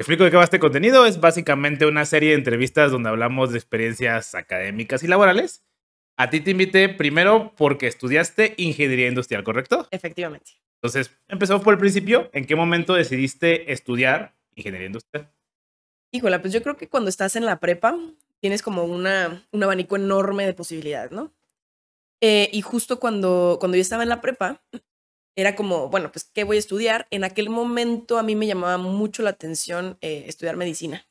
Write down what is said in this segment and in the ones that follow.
explico de qué va este contenido. Es básicamente una serie de entrevistas donde hablamos de experiencias académicas y laborales. A ti te invité primero porque estudiaste ingeniería industrial, ¿correcto? Efectivamente. Entonces, empezamos por el principio. ¿En qué momento decidiste estudiar ingeniería industrial? Híjole, pues yo creo que cuando estás en la prepa tienes como una, un abanico enorme de posibilidades, ¿no? Eh, y justo cuando, cuando yo estaba en la prepa, era como, bueno, pues, ¿qué voy a estudiar? En aquel momento a mí me llamaba mucho la atención eh, estudiar medicina.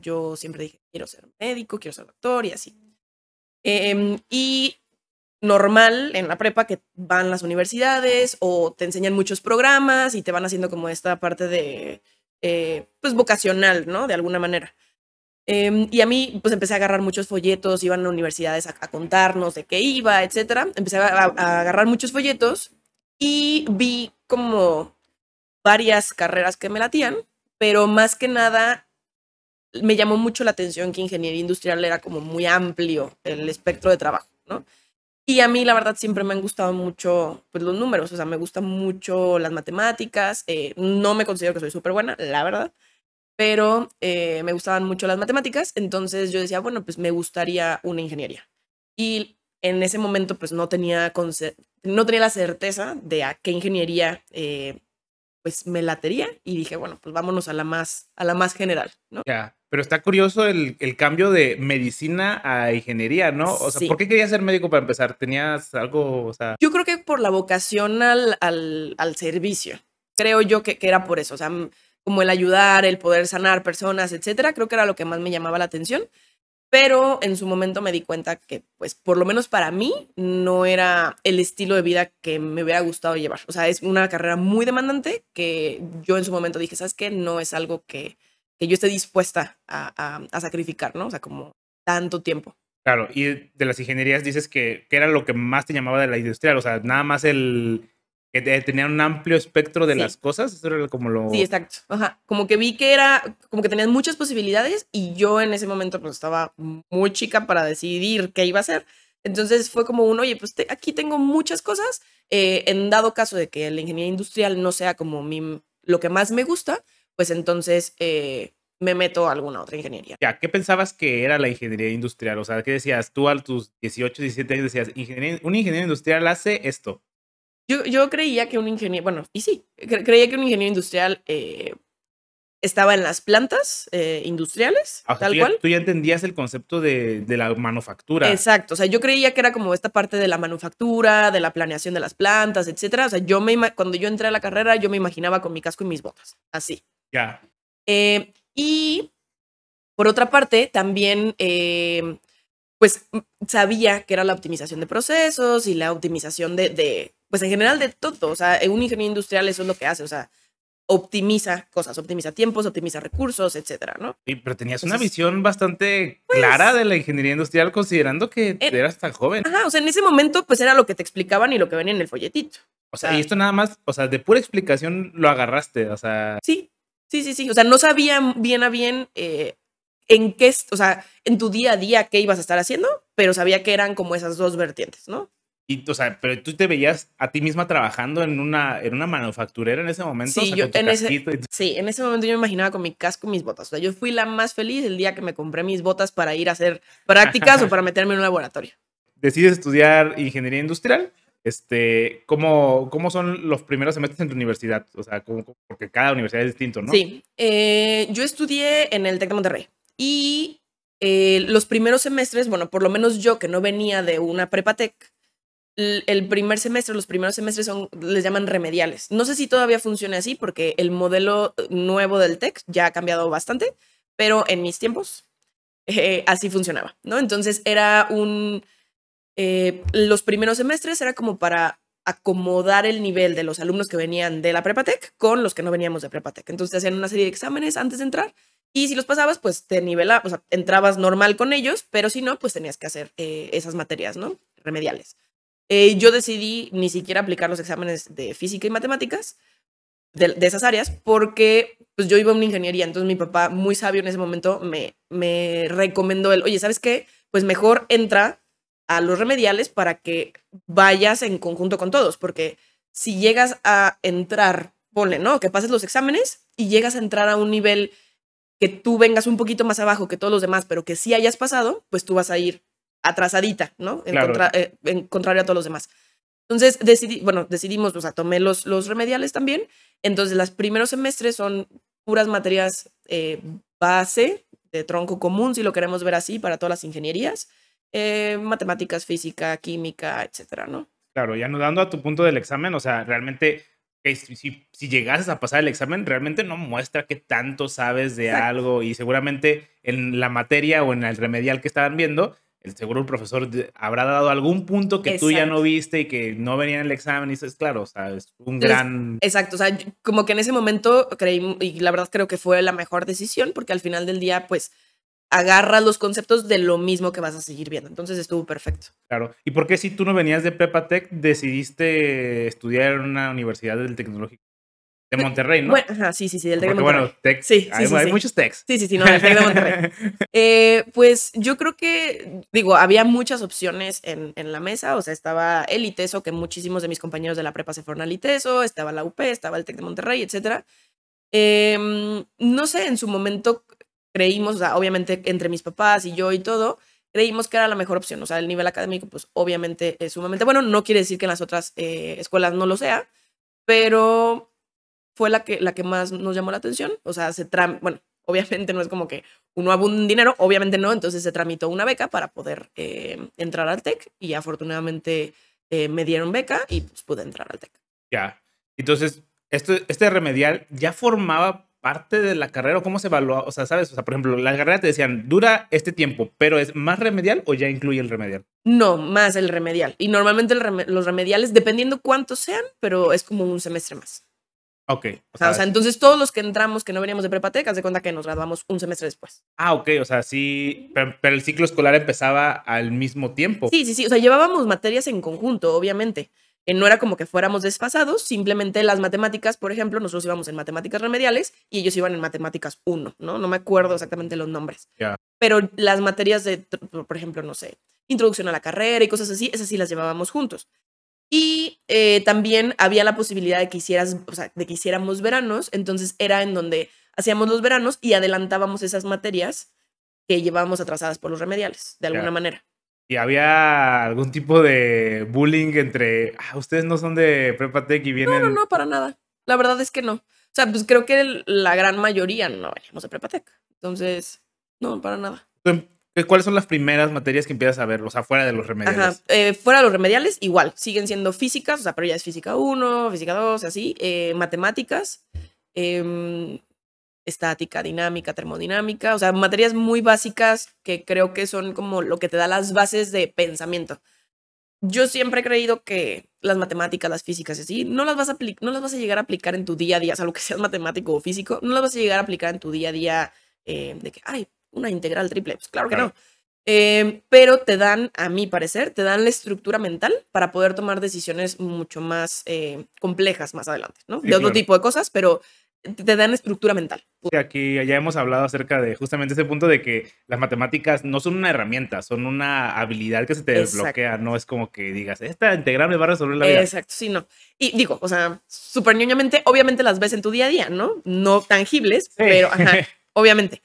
Yo siempre dije, quiero ser médico, quiero ser doctor y así. Em, y normal en la prepa que van las universidades o te enseñan muchos programas y te van haciendo como esta parte de, eh, pues, vocacional, ¿no? De alguna manera. Em, y a mí, pues empecé a agarrar muchos folletos, iban a universidades a, contarnos de qué iba, etcétera. Empecé a, a, agarrar muchos folletos y vi como varias carreras que me latían, pero más que nada me llamó mucho la atención que ingeniería industrial era como muy amplio el espectro de trabajo, ¿no? Y a mí, la verdad, siempre me han gustado mucho pues, los números, o sea, me gustan mucho las matemáticas, eh, no me considero que soy súper buena, la verdad, pero eh, me gustaban mucho las matemáticas, entonces yo decía, bueno, pues me gustaría una ingeniería. Y en ese momento, pues no tenía, no tenía la certeza de a qué ingeniería eh, pues me latería y dije, bueno, pues vámonos a la más, a la más general, ¿no? Ya, pero está curioso el, el, cambio de medicina a ingeniería, ¿no? O sea, ¿por qué querías ser médico para empezar? ¿Tenías algo, o sea? Yo creo que por la vocación al, al, al servicio. Creo yo que, que, era por eso, o sea, como el ayudar, el poder sanar personas, etcétera, creo que era lo que más me llamaba la atención pero en su momento me di cuenta que, pues, por lo menos para mí, no era el estilo de vida que me hubiera gustado llevar. O sea, es una carrera muy demandante que yo en su momento dije, ¿sabes qué? No es algo que, que yo esté dispuesta a, a, sacrificar, ¿no? O sea, como tanto tiempo. Claro, y de las ingenierías dices que, que era lo que más te llamaba de la industrial, o sea, nada más el, que tenían un amplio espectro de las cosas, eso era como lo... Sí, exacto. Ajá. Como que vi que era, como que tenían muchas posibilidades y yo en ese momento pues estaba muy chica para decidir qué iba a hacer. Entonces fue como un, oye, pues aquí tengo muchas cosas. Eh, en dado caso de que la ingeniería industrial no sea como mi, lo que más me gusta, pues entonces eh, me meto a alguna otra ingeniería. Ya, ¿qué pensabas que era la ingeniería industrial? O sea, ¿qué decías? Tú a tus 18, 17 años decías, un ingeniero industrial hace esto. Yo, yo creía que un ingeniero, bueno, y sí, creía que un ingeniero industrial eh, estaba en las plantas eh, industriales, ah, tal tú cual. Ya, tú ya entendías el concepto de, de, la manufactura. Exacto, o sea, yo creía que era como esta parte de la manufactura, de la planeación de las plantas, etcétera. O sea, yo me, cuando yo entré a la carrera, yo me imaginaba con mi casco y mis botas, así. Ya. Eh, y por otra parte, también pues sabía que era la optimización de procesos y la optimización de, de, pues en general de todo. O sea, un ingeniero industrial eso es lo que hace, o sea, optimiza cosas, optimiza tiempos, optimiza recursos, etcétera, ¿no? Sí, pero tenías una visión bastante pues, clara de la ingeniería industrial considerando que en, eras tan joven. Ajá, o sea, en ese momento pues era lo que te explicaban y lo que venía en el folletito. O sea, o sea y esto nada más, o sea, de pura explicación lo agarraste, o sea. Sí, sí, sí, sí. O sea, no sabía bien a bien eh, en qué, o sea, en tu día a día qué ibas a estar haciendo, pero sabía que eran como esas dos vertientes, ¿no? Y, o sea, pero tú te veías a ti misma trabajando en una, en una manufacturera en ese momento. Sí, o sea, yo en ese, y- sí, en ese momento yo me imaginaba con mi casco y mis botas. O sea, yo fui la más feliz el día que me compré mis botas para ir a hacer prácticas o para meterme en un laboratorio. Decides estudiar ingeniería industrial. Este, ¿cómo, ¿Cómo son los primeros semestres en tu universidad? O sea, ¿cómo- porque cada universidad es distinto, ¿no? Sí, eh, yo estudié en el TEC de Monterrey y eh, los primeros semestres, bueno, por lo menos yo que no venía de una prepa tech, l- el primer semestre, los primeros semestres son, les llaman remediales. No sé si todavía funciona así porque el modelo nuevo del TEC ya ha cambiado bastante, pero en mis tiempos eh, así funcionaba, ¿no? Entonces era un... eh, los primeros semestres era como para acomodar el nivel de los alumnos que venían de la prepa tech con los que no veníamos de prepa tech. Entonces te hacían una serie de exámenes antes de entrar y si los pasabas, pues te nivelabas, o sea, entrabas normal con ellos, pero si no, pues tenías que hacer eh, esas materias, ¿no? Remediales. Eh, yo decidí ni siquiera aplicar los exámenes de física y matemáticas de, esas áreas porque pues yo iba a una ingeniería, entonces mi papá, muy sabio en ese momento, me, me recomendó el, oye, ¿sabes qué? Pues mejor entra a los remediales para que vayas en conjunto con todos, porque si llegas a entrar, ponle, ¿no? Que pases los exámenes y llegas a entrar a un nivel que tú vengas un poquito más abajo que todos los demás, pero que sí hayas pasado, pues tú vas a ir atrasadita, ¿no? En, Claro. contra- eh, en contrario a todos los demás. Entonces, decidí, bueno, decidimos, o sea, tomé los, los remediales también. Entonces, los primeros semestres son puras materias eh, base, de tronco común, si lo queremos ver así, para todas las ingenierías. eh, matemáticas, física, química, etcétera, ¿no? Claro, ya no dando a tu punto del examen, o sea, realmente, eh, si, si, si llegases a pasar el examen, realmente no muestra que tanto sabes de Exacto. algo y seguramente en la materia o en el remedial que estaban viendo, el seguro el profesor habrá dado algún punto que tú ya no viste y que no venía en el examen y eso es claro, o sea, es un Entonces, gran... Exacto, o sea, como que en ese momento creí, y la verdad creo que fue la mejor decisión, porque al final del día, pues, agarras los conceptos de lo mismo que vas a seguir viendo. Entonces estuvo perfecto. Claro. ¿Y por qué si tú no venías de Prepa Tech decidiste estudiar en una universidad del tecnológico de Monterrey, no? Bueno, ajá, sí, sí, sí, del Tec de Monterrey. bueno, Tech, Sí, sí, hay, sí, hay sí. muchos techs. Sí, sí, sí, no, del Tec de Monterrey. Eh, pues yo creo que, digo, había muchas opciones en, en la mesa, o sea, estaba el ITESO, que muchísimos de mis compañeros de la prepa se fueron al ITESO, estaba la UP, estaba el TEC de Monterrey, etcétera. Em, no sé, en su momento creímos, o sea, obviamente entre mis papás y yo y todo, creímos que era la mejor opción, o sea, el nivel académico, pues obviamente es sumamente bueno, no quiere decir que en las otras eh, escuelas no lo sea, pero fue la que, la que más nos llamó la atención, o sea, se tram bueno, obviamente no es como que uno haga un dinero, obviamente no, entonces se tramitó una beca para poder eh, entrar al TEC y afortunadamente eh, me dieron beca y pues pude entrar al TEC. Ya. Entonces, esto, este remedial ya formaba parte de la carrera o cómo se evaluaba, o sea, sabes, o sea, por ejemplo, la carrera te decían, dura este tiempo, pero es más remedial o ya incluye el remedial. No, más el remedial. Y normalmente el los remediales, dependiendo cuántos sean, pero es como un semestre más. Ok. O sea, o sea, entonces todos los que entramos que no veníamos de prepatec, haz de cuenta que nos graduamos un semestre después. ah, ok, o sea, sí, pero, pero el ciclo escolar empezaba al mismo tiempo. Sí, sí, sí. O sea, llevábamos materias en conjunto, obviamente. Eh, no era como que fuéramos desfasados, simplemente las matemáticas, por ejemplo, nosotros íbamos en matemáticas remediales y ellos iban en matemáticas 1, ¿no? No me acuerdo exactamente los nombres. Ya. Pero las materias de, por ejemplo, no sé, introducción a la carrera y cosas así, esas sí las llevábamos juntos. Y eh, también había la posibilidad de que, hicieras, o sea, de que hiciéramos veranos, entonces era en donde hacíamos los veranos y adelantábamos esas materias que llevábamos atrasadas por los remediales, de alguna manera. Y había algún tipo de bullying entre, ah, ustedes no son de Prepa Tech y vienen... No, no, no, para nada. La verdad es que no. O sea, pues creo que la gran mayoría no veníamos de Prepatec. Entonces, no, para nada. ¿Cuáles son las primeras materias que empiezas a ver, o sea, fuera de los remediales? Ajá. eh, fuera de los remediales, igual. Siguen siendo físicas, o sea, pero ya es física 1, física 2, así. eh, matemáticas, em, estática, dinámica, termodinámica. O sea, materias muy básicas que creo que son como lo que te da las bases de pensamiento. Yo siempre he creído que las matemáticas, las físicas y así, no las vas a, no las vas a llegar a aplicar en tu día a día, o sea, lo que seas matemático o físico, no las vas a llegar a aplicar en tu día a día eh, de que, ay, una integral triple. Pues claro que Claro. no. Eh, pero te dan, a mi parecer, te dan la estructura mental para poder tomar decisiones mucho más eh, complejas más adelante, ¿no? Sí, de otro claro. tipo de cosas, pero te dan estructura mental. Aquí ya hemos hablado acerca de justamente ese punto de que las matemáticas no son una herramienta, son una habilidad que se te Exacto. desbloquea, no es como que digas, esta integral me va a resolver la vida. Exacto, sí, no. Y digo, o sea, súper ñoñamente, obviamente las ves en tu día a día, ¿no? No tangibles, pero, ajá, obviamente.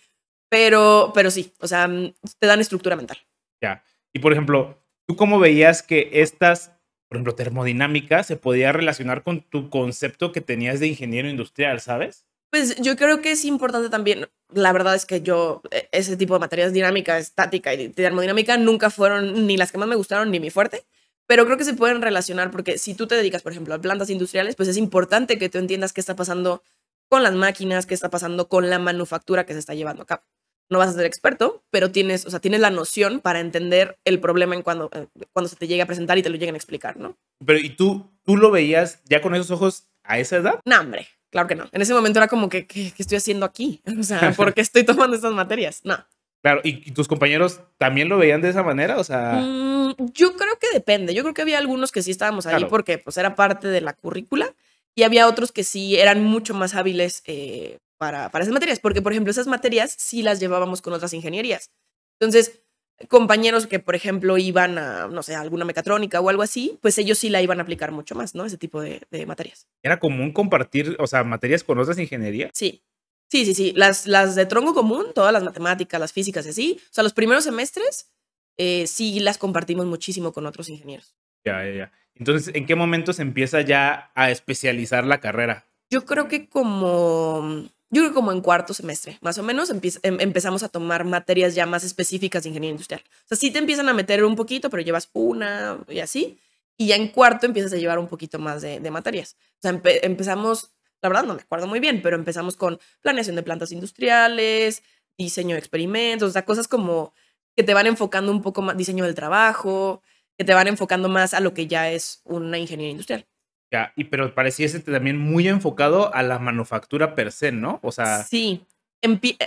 Pero, pero sí, o sea, mm, te dan estructura mental. Ya. Y por ejemplo, ¿tú cómo veías que estas, por ejemplo, termodinámica se podía relacionar con tu concepto que tenías de ingeniero industrial, ¿sabes? Pues yo creo que es importante también, la verdad es que yo, e- ese tipo de materias dinámica, estática y termodinámica nunca fueron ni las que más me gustaron ni mi fuerte, pero creo que se pueden relacionar porque si tú te dedicas, por ejemplo, a plantas industriales, pues es importante que tú entiendas qué está pasando con las máquinas, qué está pasando con la manufactura que se está llevando a cabo. No vas a ser experto, pero tienes, o sea, tienes la noción para entender el problema en cuando, eh, cuando se te llegue a presentar y te lo lleguen a explicar, ¿no? Pero ¿y tú, tú lo veías ya con esos ojos a esa edad? No, hombre, claro que no. En ese momento era como que, ¿qué, qué estoy haciendo aquí? O sea, ¿por qué estoy tomando estas materias? No. Claro, ¿y, tus compañeros también lo veían de esa manera? O sea, Mm, yo creo que depende. Yo creo que había algunos que sí estábamos ahí Claro. porque pues era parte de la currícula y había otros que sí eran mucho más hábiles eh, para, para esas materias, porque por ejemplo esas materias sí las llevábamos con otras ingenierías. Entonces, compañeros que por ejemplo iban a, no sé, a alguna mecatrónica o algo así, pues ellos sí la iban a aplicar mucho más, ¿no? Ese tipo de, de materias. era común compartir, o sea, materias con otras ingenierías. Sí. Sí, sí, sí. Las, las de tronco común, todas las matemáticas, las físicas y así. O sea, los primeros semestres eh, sí las compartimos muchísimo con otros ingenieros. Ya, ya, ya. Entonces, ¿en qué momento se empieza ya a especializar la carrera? Yo creo que como, yo creo que como en cuarto semestre, más o menos, em- empezamos a tomar materias ya más específicas de ingeniería industrial. O sea, sí te empiezan a meter un poquito, pero llevas una y así. Y ya en cuarto empiezas a llevar un poquito más de, materias. O sea, empe- empezamos, la verdad no me acuerdo muy bien, pero empezamos con planeación de plantas industriales, diseño de experimentos, o sea, cosas como que te van enfocando un poco más, diseño del trabajo, que te van enfocando más a lo que ya es una ingeniería industrial. Ya, y pero pareciese también muy enfocado a la manufactura per se, ¿no? O sea, Sí,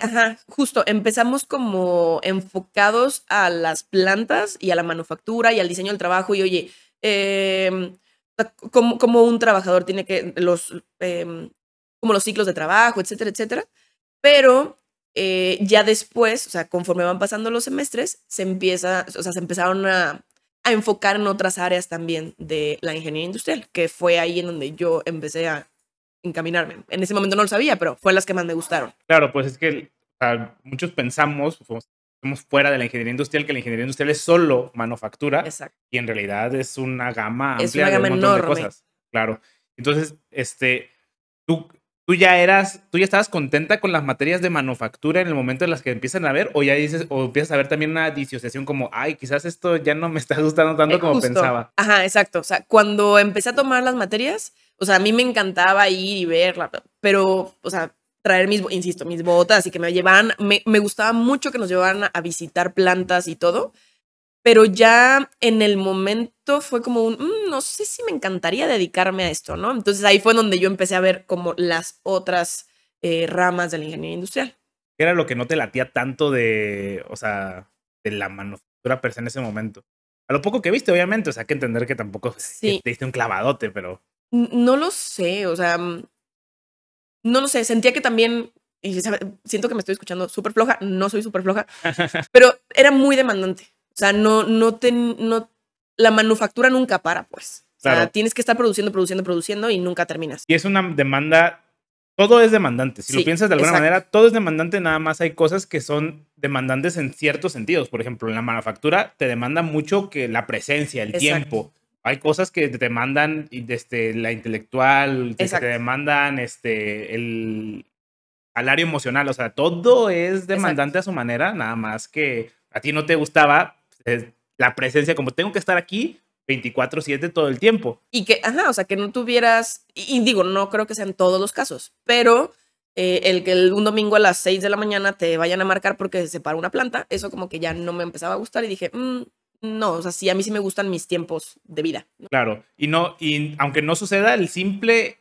ajá, justo, empezamos como enfocados a las plantas y a la manufactura y al diseño del trabajo y oye, em, como, como un trabajador tiene que, los, em, como los ciclos de trabajo, etcétera, etcétera, pero eh, ya después, o sea, conforme van pasando los semestres, se empieza, o sea, se empezaron a, a enfocar en otras áreas también de la ingeniería industrial, que fue ahí en donde yo empecé a encaminarme. En ese momento no lo sabía, pero fue las que más me gustaron. claro, pues es que o sea, muchos pensamos, somos somos fuera de la ingeniería industrial, que la ingeniería industrial es solo manufactura Exacto. y en realidad es una gama Es amplia una de gama un montón enorme. de cosas. Claro. Entonces, este, tú, tú ya eras, tú ya estabas contenta con las materias de manufactura en el momento en las que empiezan a ver, o ya dices, o empiezas a ver también una disociación como, ay, quizás esto ya no me está gustando tanto Eh, como justo. pensaba. Ajá, exacto. O sea, cuando empecé a tomar las materias, o sea, a mí me encantaba ir y verla, pero, o sea, traer mis, insisto, mis botas y que me llevaran, me, me gustaba mucho que nos llevaran a, a visitar plantas y todo, pero ya en el momento fue como un, "Mm, no sé si me encantaría dedicarme a esto, ¿no? Entonces ahí fue donde yo empecé a ver como las otras eh, ramas de la ingeniería industrial. ¿Qué era lo que no te latía tanto de, o sea, de la manufactura per se en ese momento? A lo poco que viste, obviamente, o sea, hay que entender que tampoco Sí. te diste un clavadote, pero No lo sé, o sea, mm, no lo sé, sentía que también, y siento que me estoy escuchando súper floja, no soy súper floja, pero era muy demandante. O sea, no, no te, no, la manufactura nunca para, pues. O sea, Claro. tienes que estar produciendo, produciendo, produciendo y nunca terminas. Y es una demanda, todo es demandante. Si lo piensas de alguna exacto. manera, todo es demandante, nada más hay cosas que son demandantes en ciertos sentidos. Por ejemplo, en la manufactura te demanda mucho que la presencia, el Exacto. tiempo. Hay cosas que te demandan y desde la intelectual, que te demandan este, el salario emocional. O sea, todo es demandante a su manera, nada más que a ti no te gustaba la presencia, como tengo que estar aquí 24/7 todo el tiempo. Y que, ajá, o sea, que no tuvieras, y, y digo, no creo que sean todos los casos, pero eh, el que el- un domingo a las 6 de la mañana te vayan a marcar porque se para una planta, eso como que ya no me empezaba a gustar y dije, "Mm, no, o sea, sí, a mí sí me gustan mis tiempos de vida. ¿no? Claro, y no, y aunque no suceda, el simple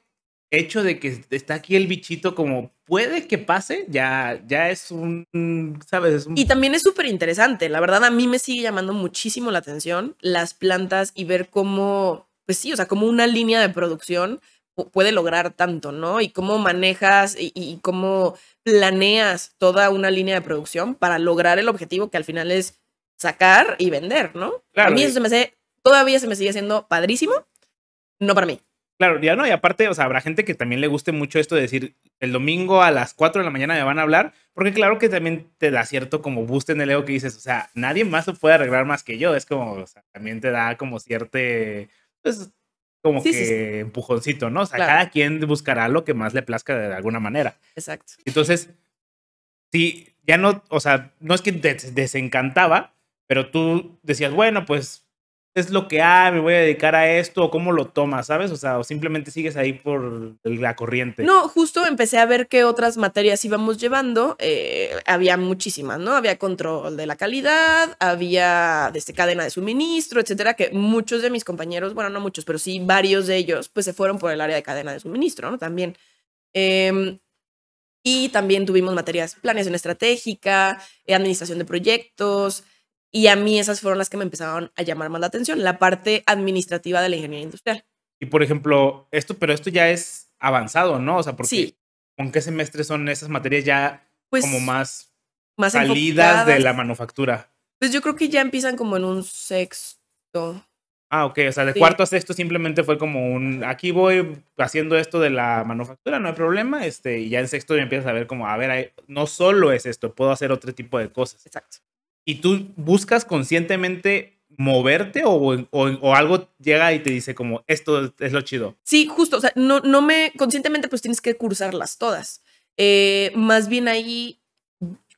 hecho de que está aquí el bichito como puede que pase, ya, ya es un, ¿sabes? Es un, Y también es súper interesante, la verdad a mí me sigue llamando muchísimo la atención las plantas y ver cómo, pues sí, o sea, cómo una línea de producción pu- puede lograr tanto, ¿no? Y cómo manejas y, y cómo planeas toda una línea de producción para lograr el objetivo que al final es sacar y vender, ¿no? Claro, a mí eso se me hace, todavía se me sigue haciendo padrísimo, no para mí. Claro, ya no, y aparte, o sea, habrá gente que también le guste mucho esto de decir, el domingo a las 4 de la mañana me van a hablar, porque claro que también te da cierto como boost en el ego que dices, o sea, nadie más lo puede arreglar más que yo, es como, o sea, también te da como cierto, pues, como Sí, que sí, sí. empujoncito, ¿no? O sea, Claro. cada quien buscará lo que más le plazca de alguna manera. Exacto. Entonces, sí, ya no, o sea, no es que te desencantaba, pero tú decías, bueno, pues es lo que hay, me voy a dedicar a esto, o cómo lo tomas, ¿sabes? O sea, o simplemente sigues ahí por la corriente. No, justo empecé a ver qué otras materias íbamos llevando. eh, había muchísimas, ¿no? Había control de la calidad, había desde cadena de suministro, etcétera, que muchos de mis compañeros, bueno, no muchos, pero sí varios de ellos, pues se fueron por el área de cadena de suministro, ¿no? También. Em, y también tuvimos materias planeación estratégica, eh, administración de proyectos. Y a mí esas fueron las que me empezaron a llamar más la atención, la parte administrativa de la ingeniería industrial. Y por ejemplo, esto, pero esto ya es avanzado, ¿no? O sea, porque Sí. ¿con qué semestre son esas materias ya Pues como más más salidas de la manufactura? Pues yo creo que ya empiezan como en un sexto. Ah, ok, o sea, de Sí. cuarto a sexto simplemente fue como un, aquí voy haciendo esto de la manufactura, no hay problema, este, y ya en sexto ya empiezas a ver como, a ver, no solo es esto, puedo hacer otro tipo de cosas. Exacto. ¿Y tú buscas conscientemente moverte o, o- algo llega y te dice como, esto es lo chido? Sí, justo, o sea, no, no me, conscientemente pues tienes que cursarlas todas. Eh, más bien ahí,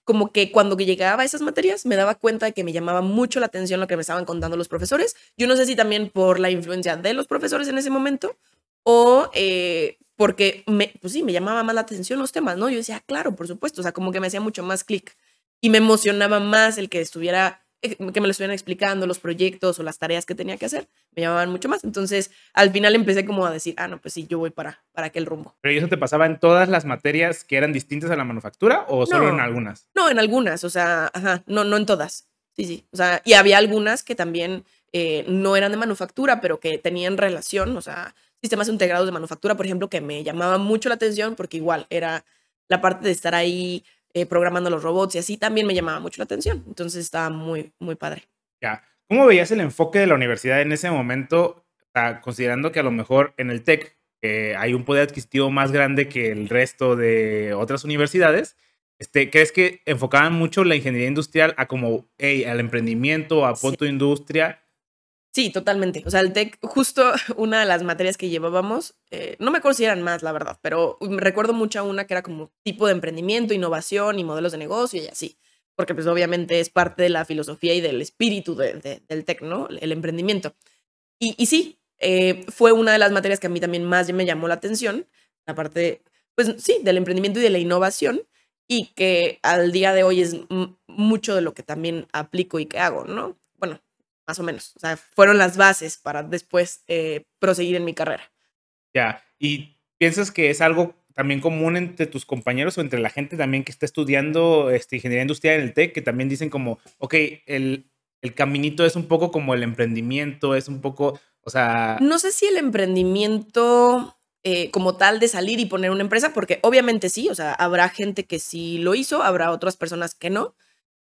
como que cuando llegaba a esas materias, me daba cuenta de que me llamaba mucho la atención lo que me estaban contando los profesores. Yo no sé si también por la influencia de los profesores en ese momento o eh, porque, pues sí, me llamaba más la atención los temas, ¿no? Yo decía, "Ah, claro, por supuesto, o sea, como que me hacía mucho más clic y me emocionaba más el que estuviera, eh, que me lo estuvieran explicando, los proyectos o las tareas que tenía que hacer, me llamaban mucho más. Entonces, al final empecé como a decir, ah, no, pues sí, yo voy para, para aquel rumbo. ¿Pero ¿y eso te pasaba en todas las materias que eran distintas a la manufactura o solo en algunas? No, en algunas, o sea, ajá, no, no en todas. Sí, sí. O sea, y había algunas que también eh, no eran de manufactura, pero que tenían relación, o sea, sistemas integrados de manufactura, por ejemplo, que me llamaban mucho la atención porque igual era la parte de estar ahí eh, programando los robots y así también me llamaba mucho la atención. Entonces estaba muy, muy padre. Ya. ¿Cómo veías el enfoque de la universidad en ese momento, sea, considerando que a lo mejor en el TEC eh, hay un poder adquisitivo más grande que el resto de otras universidades? Este, ¿Crees que enfocaban mucho la ingeniería industrial a como, hey, al emprendimiento, a Sí. punto industria? Sí, totalmente. O sea, el TEC, justo una de las materias que llevábamos, eh, no me acuerdo si eran más, la verdad, pero recuerdo mucho una que era como tipo de emprendimiento, innovación y modelos de negocio y así. Porque pues obviamente es parte de la filosofía y del espíritu de- de- del TEC, ¿no? El emprendimiento. Y, sí, eh, fue una de las materias que a mí también más me llamó la atención, la parte, pues sí, del emprendimiento y de la innovación, y que al día de hoy es mucho de lo que también aplico y que hago, ¿no? Más o menos. O sea, fueron las bases para después eh, proseguir en mi carrera. Ya. ¿Y piensas que es algo también común entre tus compañeros o entre la gente también que está estudiando este, ingeniería industrial en el TEC, que también dicen como, ok, el, el caminito es un poco como el emprendimiento, es un poco, o sea, No sé si el emprendimiento eh, como tal de salir y poner una empresa, porque obviamente sí, o sea, habrá gente que sí lo hizo, habrá otras personas que no.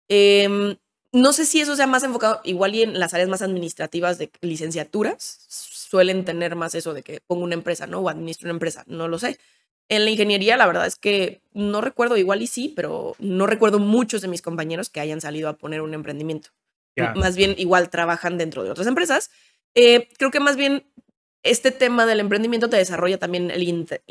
Em, no sé si eso sea más enfocado, igual y en las áreas más administrativas de licenciaturas, suelen tener más eso de que pongo una empresa, ¿no? O administro una empresa, no lo sé. En la ingeniería, la verdad es que no recuerdo, igual y sí, pero no recuerdo muchos de mis compañeros que hayan salido a poner un emprendimiento. Más bien, igual trabajan dentro de otras empresas. Eh, creo que más bien este tema del emprendimiento te desarrolla también el inter-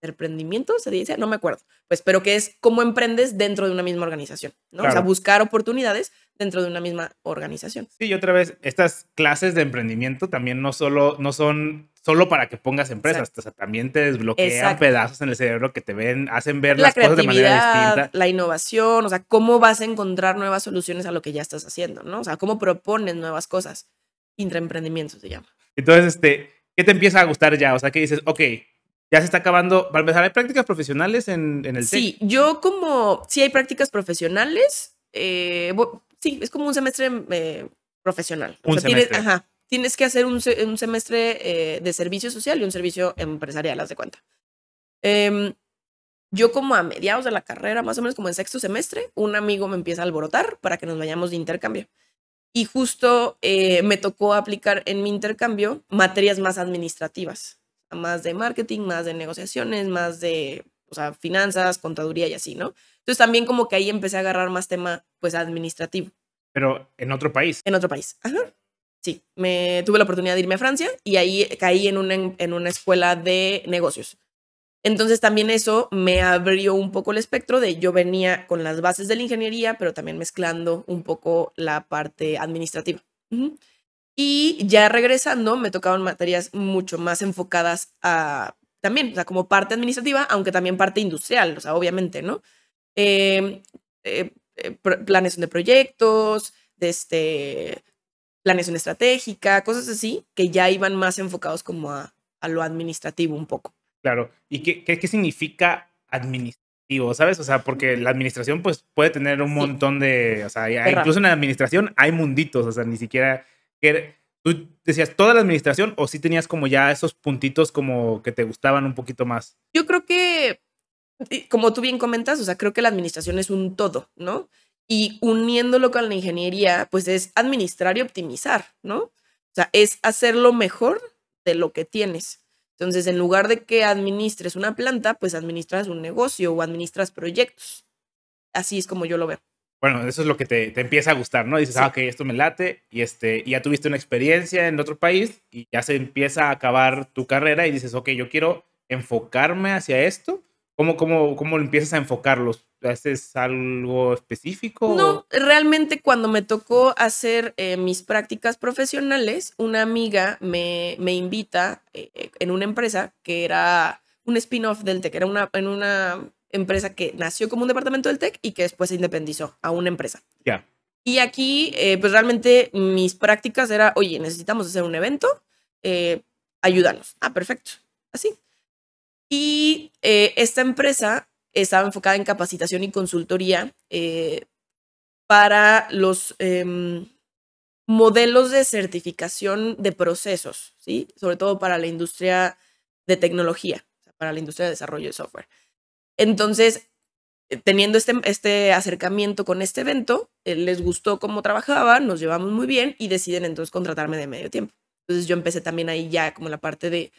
interprendimiento, se dice, no me acuerdo. Pues, pero que es cómo emprendes dentro de una misma organización, ¿no? O sea, Claro. buscar oportunidades dentro de una misma organización. Sí, y otra vez, estas clases de emprendimiento también no solo, no son solo para que pongas empresas, Exacto. o sea, también te desbloquean Exacto. pedazos en el cerebro que te ven, hacen ver La las cosas de manera distinta. la innovación, o sea, cómo vas a encontrar nuevas soluciones a lo que ya estás haciendo, ¿no? O sea, cómo propones nuevas cosas. Intraemprendimiento se llama. Entonces, este, ¿qué te empieza a gustar ya? O sea, que dices, ok, ya se está acabando, para empezar, ¿hay prácticas profesionales en, en el? Sí, yo como, sí hay prácticas profesionales, eh, sí, es como un semestre eh, profesional. Un tienes, semestre. ajá, tienes que hacer un, un semestre eh, de servicio social y un servicio empresarial, haz de cuenta. Em, yo como a mediados de la carrera, más o menos como en sexto semestre, un amigo me empieza a alborotar para que nos vayamos de intercambio. Y justo eh, me tocó aplicar en mi intercambio materias más administrativas, más de marketing, más de negociaciones, más de o sea, finanzas, contaduría y así, ¿no? Entonces también como que ahí empecé a agarrar más tema pues administrativo Pero en otro país. en otro país. Ajá. Sí, me tuve la oportunidad de irme a Francia y ahí caí en una, en una escuela de negocios. Entonces también eso me abrió un poco el espectro de yo venía con las bases de la ingeniería, pero también mezclando un poco la parte administrativa. Ujú. Y ya regresando, me tocaban materias mucho más enfocadas a también, o sea, como parte administrativa, aunque también parte industrial, o sea, obviamente, ¿no? Eh, eh, eh, planeación de proyectos, de este, planeación estratégica, cosas así, que ya iban más enfocados como a, a lo administrativo un poco. Claro. ¿Y qué, qué, qué significa administrativo? ¿Sabes? O sea, porque la administración pues puede tener un Sí. montón de, o sea, hay- incluso en la administración hay munditos, o sea, ni siquiera... que- ¿Tú decías toda la administración o sí tenías como ya esos puntitos como que te gustaban un poquito más? Yo creo que, como tú bien comentas, o sea, creo que la administración es un todo, ¿no? Y uniéndolo con la ingeniería, pues es administrar y optimizar, ¿no? O sea, es hacerlo mejor de lo que tienes. Entonces, en lugar de que administres una planta, pues administras un negocio o administras proyectos. Así es como yo lo veo. Bueno, eso es lo que te, te empieza a gustar, ¿no? Dices, Sí. ah, ok, esto me late, y este, y ya tuviste una experiencia en otro país, y ya se empieza a acabar tu carrera, y dices, ok, yo quiero enfocarme hacia esto. ¿Cómo, cómo, cómo empiezas a enfocarlos? ¿Haces algo específico? No, realmente cuando me tocó hacer eh, mis prácticas profesionales, una amiga me, me invita eh, eh, en una empresa que era un spin-off del TEC, era una, en una empresa que nació como un departamento del TEC y que después se independizó a una empresa. Ya. Y aquí, eh, pues realmente mis prácticas era, oye, necesitamos hacer un evento, eh, ayúdanos. Ah, perfecto. Así. Y eh, esta empresa estaba enfocada en capacitación y consultoría eh, para los em, modelos de certificación de procesos, ¿sí? Sobre todo para la industria de tecnología, para la industria de desarrollo de software. Entonces, eh, teniendo este, este acercamiento con este evento, eh, les gustó cómo trabajaba, nos llevamos muy bien y deciden entonces contratarme de medio tiempo. Entonces yo empecé también ahí ya como la parte de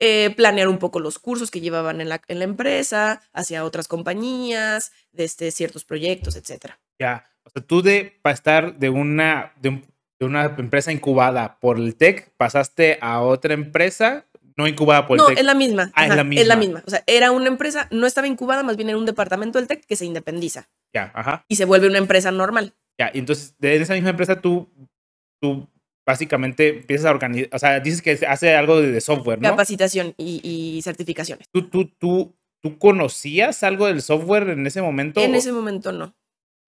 eh, planear un poco los cursos que llevaban en la, en la empresa, hacia otras compañías, de este, ciertos proyectos, etcétera. Ya. O sea, tú de para estar de una, de, de una empresa incubada por el TEC, pasaste a otra empresa no incubada por No, el TEC. es la misma. Ah, es la Es la misma. misma. O sea, era una empresa, no estaba incubada, más bien era un departamento del TEC que se independiza Ya, ajá. y se vuelve una empresa normal. Ya, y entonces de esa misma empresa tú, tú básicamente empiezas a organizar, o sea, dices que hace algo de, de software, ¿no? Capacitación y, y certificaciones. ¿Tú, tú, tú, ¿Tú conocías algo del software en ese momento? En ese momento no.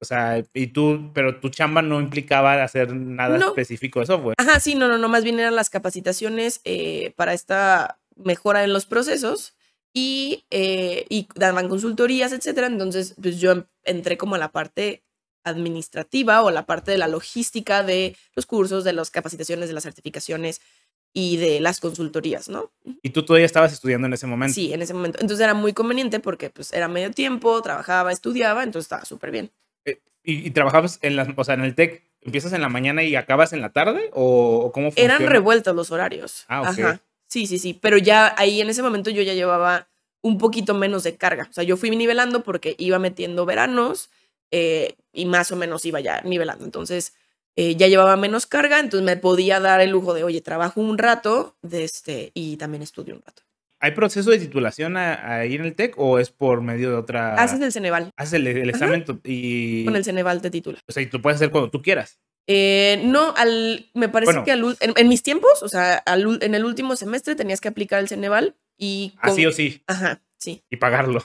O sea, y tú, pero tu chamba no implicaba hacer nada No. específico de software. Ajá, sí, no, no, no, más bien eran las capacitaciones eh, para esta mejora en los procesos y, eh, y daban consultorías, etcétera. Entonces, pues yo em- entré como a la parte administrativa o la parte de la logística de los cursos, de las capacitaciones, de las certificaciones y de las consultorías, ¿no? Y tú todavía estabas estudiando en ese momento. Sí, en ese momento. Entonces era muy conveniente porque pues era medio tiempo, trabajaba, estudiaba, entonces estaba súper bien. ¿Y, y trabajabas en las, o sea, en el TEC, empiezas en la mañana y acabas en la tarde? ¿O, o cómo funciona? Eran revueltos los horarios. Ah, ok. Ajá. Sí, sí, sí. Pero ya ahí en ese momento yo ya llevaba un poquito menos de carga. O sea, yo fui nivelando porque iba metiendo veranos eh, y más o menos iba ya nivelando. Entonces eh, ya llevaba menos carga, entonces me podía dar el lujo de, oye, trabajo un rato de este, y también estudio un rato. ¿Hay proceso de titulación ahí en el TEC o es por medio de otra...? Haces el Ceneval. Haces el, examen y... Con el Ceneval te titula. O sea, y tú puedes hacer cuando tú quieras. Eh, no, al, me parece Bueno. que al en, en mis tiempos, o sea, al en el último semestre tenías que aplicar el Ceneval y... con- Así o sí. Ajá, sí. Y pagarlo.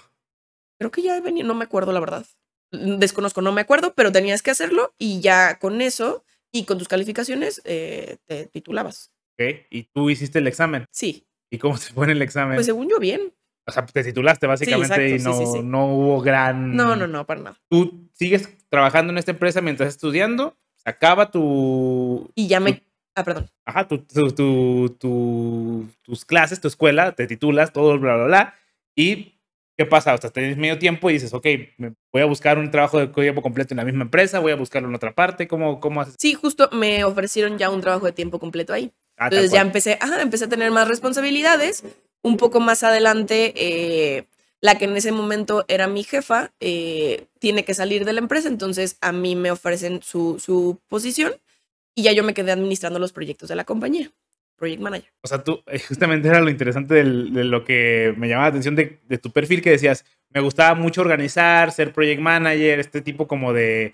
Creo que ya venía, no me acuerdo la verdad. Desconozco, no me acuerdo, pero tenías que hacerlo y ya con eso y con tus calificaciones eh, te titulabas. ¿Ok? Y tú hiciste el examen. Sí, ¿Y cómo se fue en el examen? pues según yo bien. o sea, te titulaste básicamente y exacto, no, sí, sí, sí. no hubo gran... No, no, no, para nada. Tú sigues trabajando en esta empresa mientras estudiando, acaba tu... Y ya me... Ah, perdón. Ajá, tu, tu- tu- tu- tus clases, tu escuela, te titulas, todo, bla, bla, bla. ¿Y qué pasa? O sea, tienes medio tiempo y dices, ok, voy a buscar un trabajo de tiempo completo en la misma empresa, voy a buscarlo en otra parte. ¿Cómo, cómo haces? Sí, justo me ofrecieron ya un trabajo de tiempo completo ahí. Ah, Entonces ya empecé, ajá, empecé a tener más responsabilidades. Un poco más adelante, eh, la que en ese momento era mi jefa, eh, tiene que salir de la empresa, entonces a mí me ofrecen su, su posición y ya yo me quedé administrando los proyectos de la compañía, project manager. O sea, tú, eh, justamente era lo interesante del- de lo que me llamaba la atención de, de tu perfil, que decías, me gustaba mucho organizar, ser project manager, este tipo como de,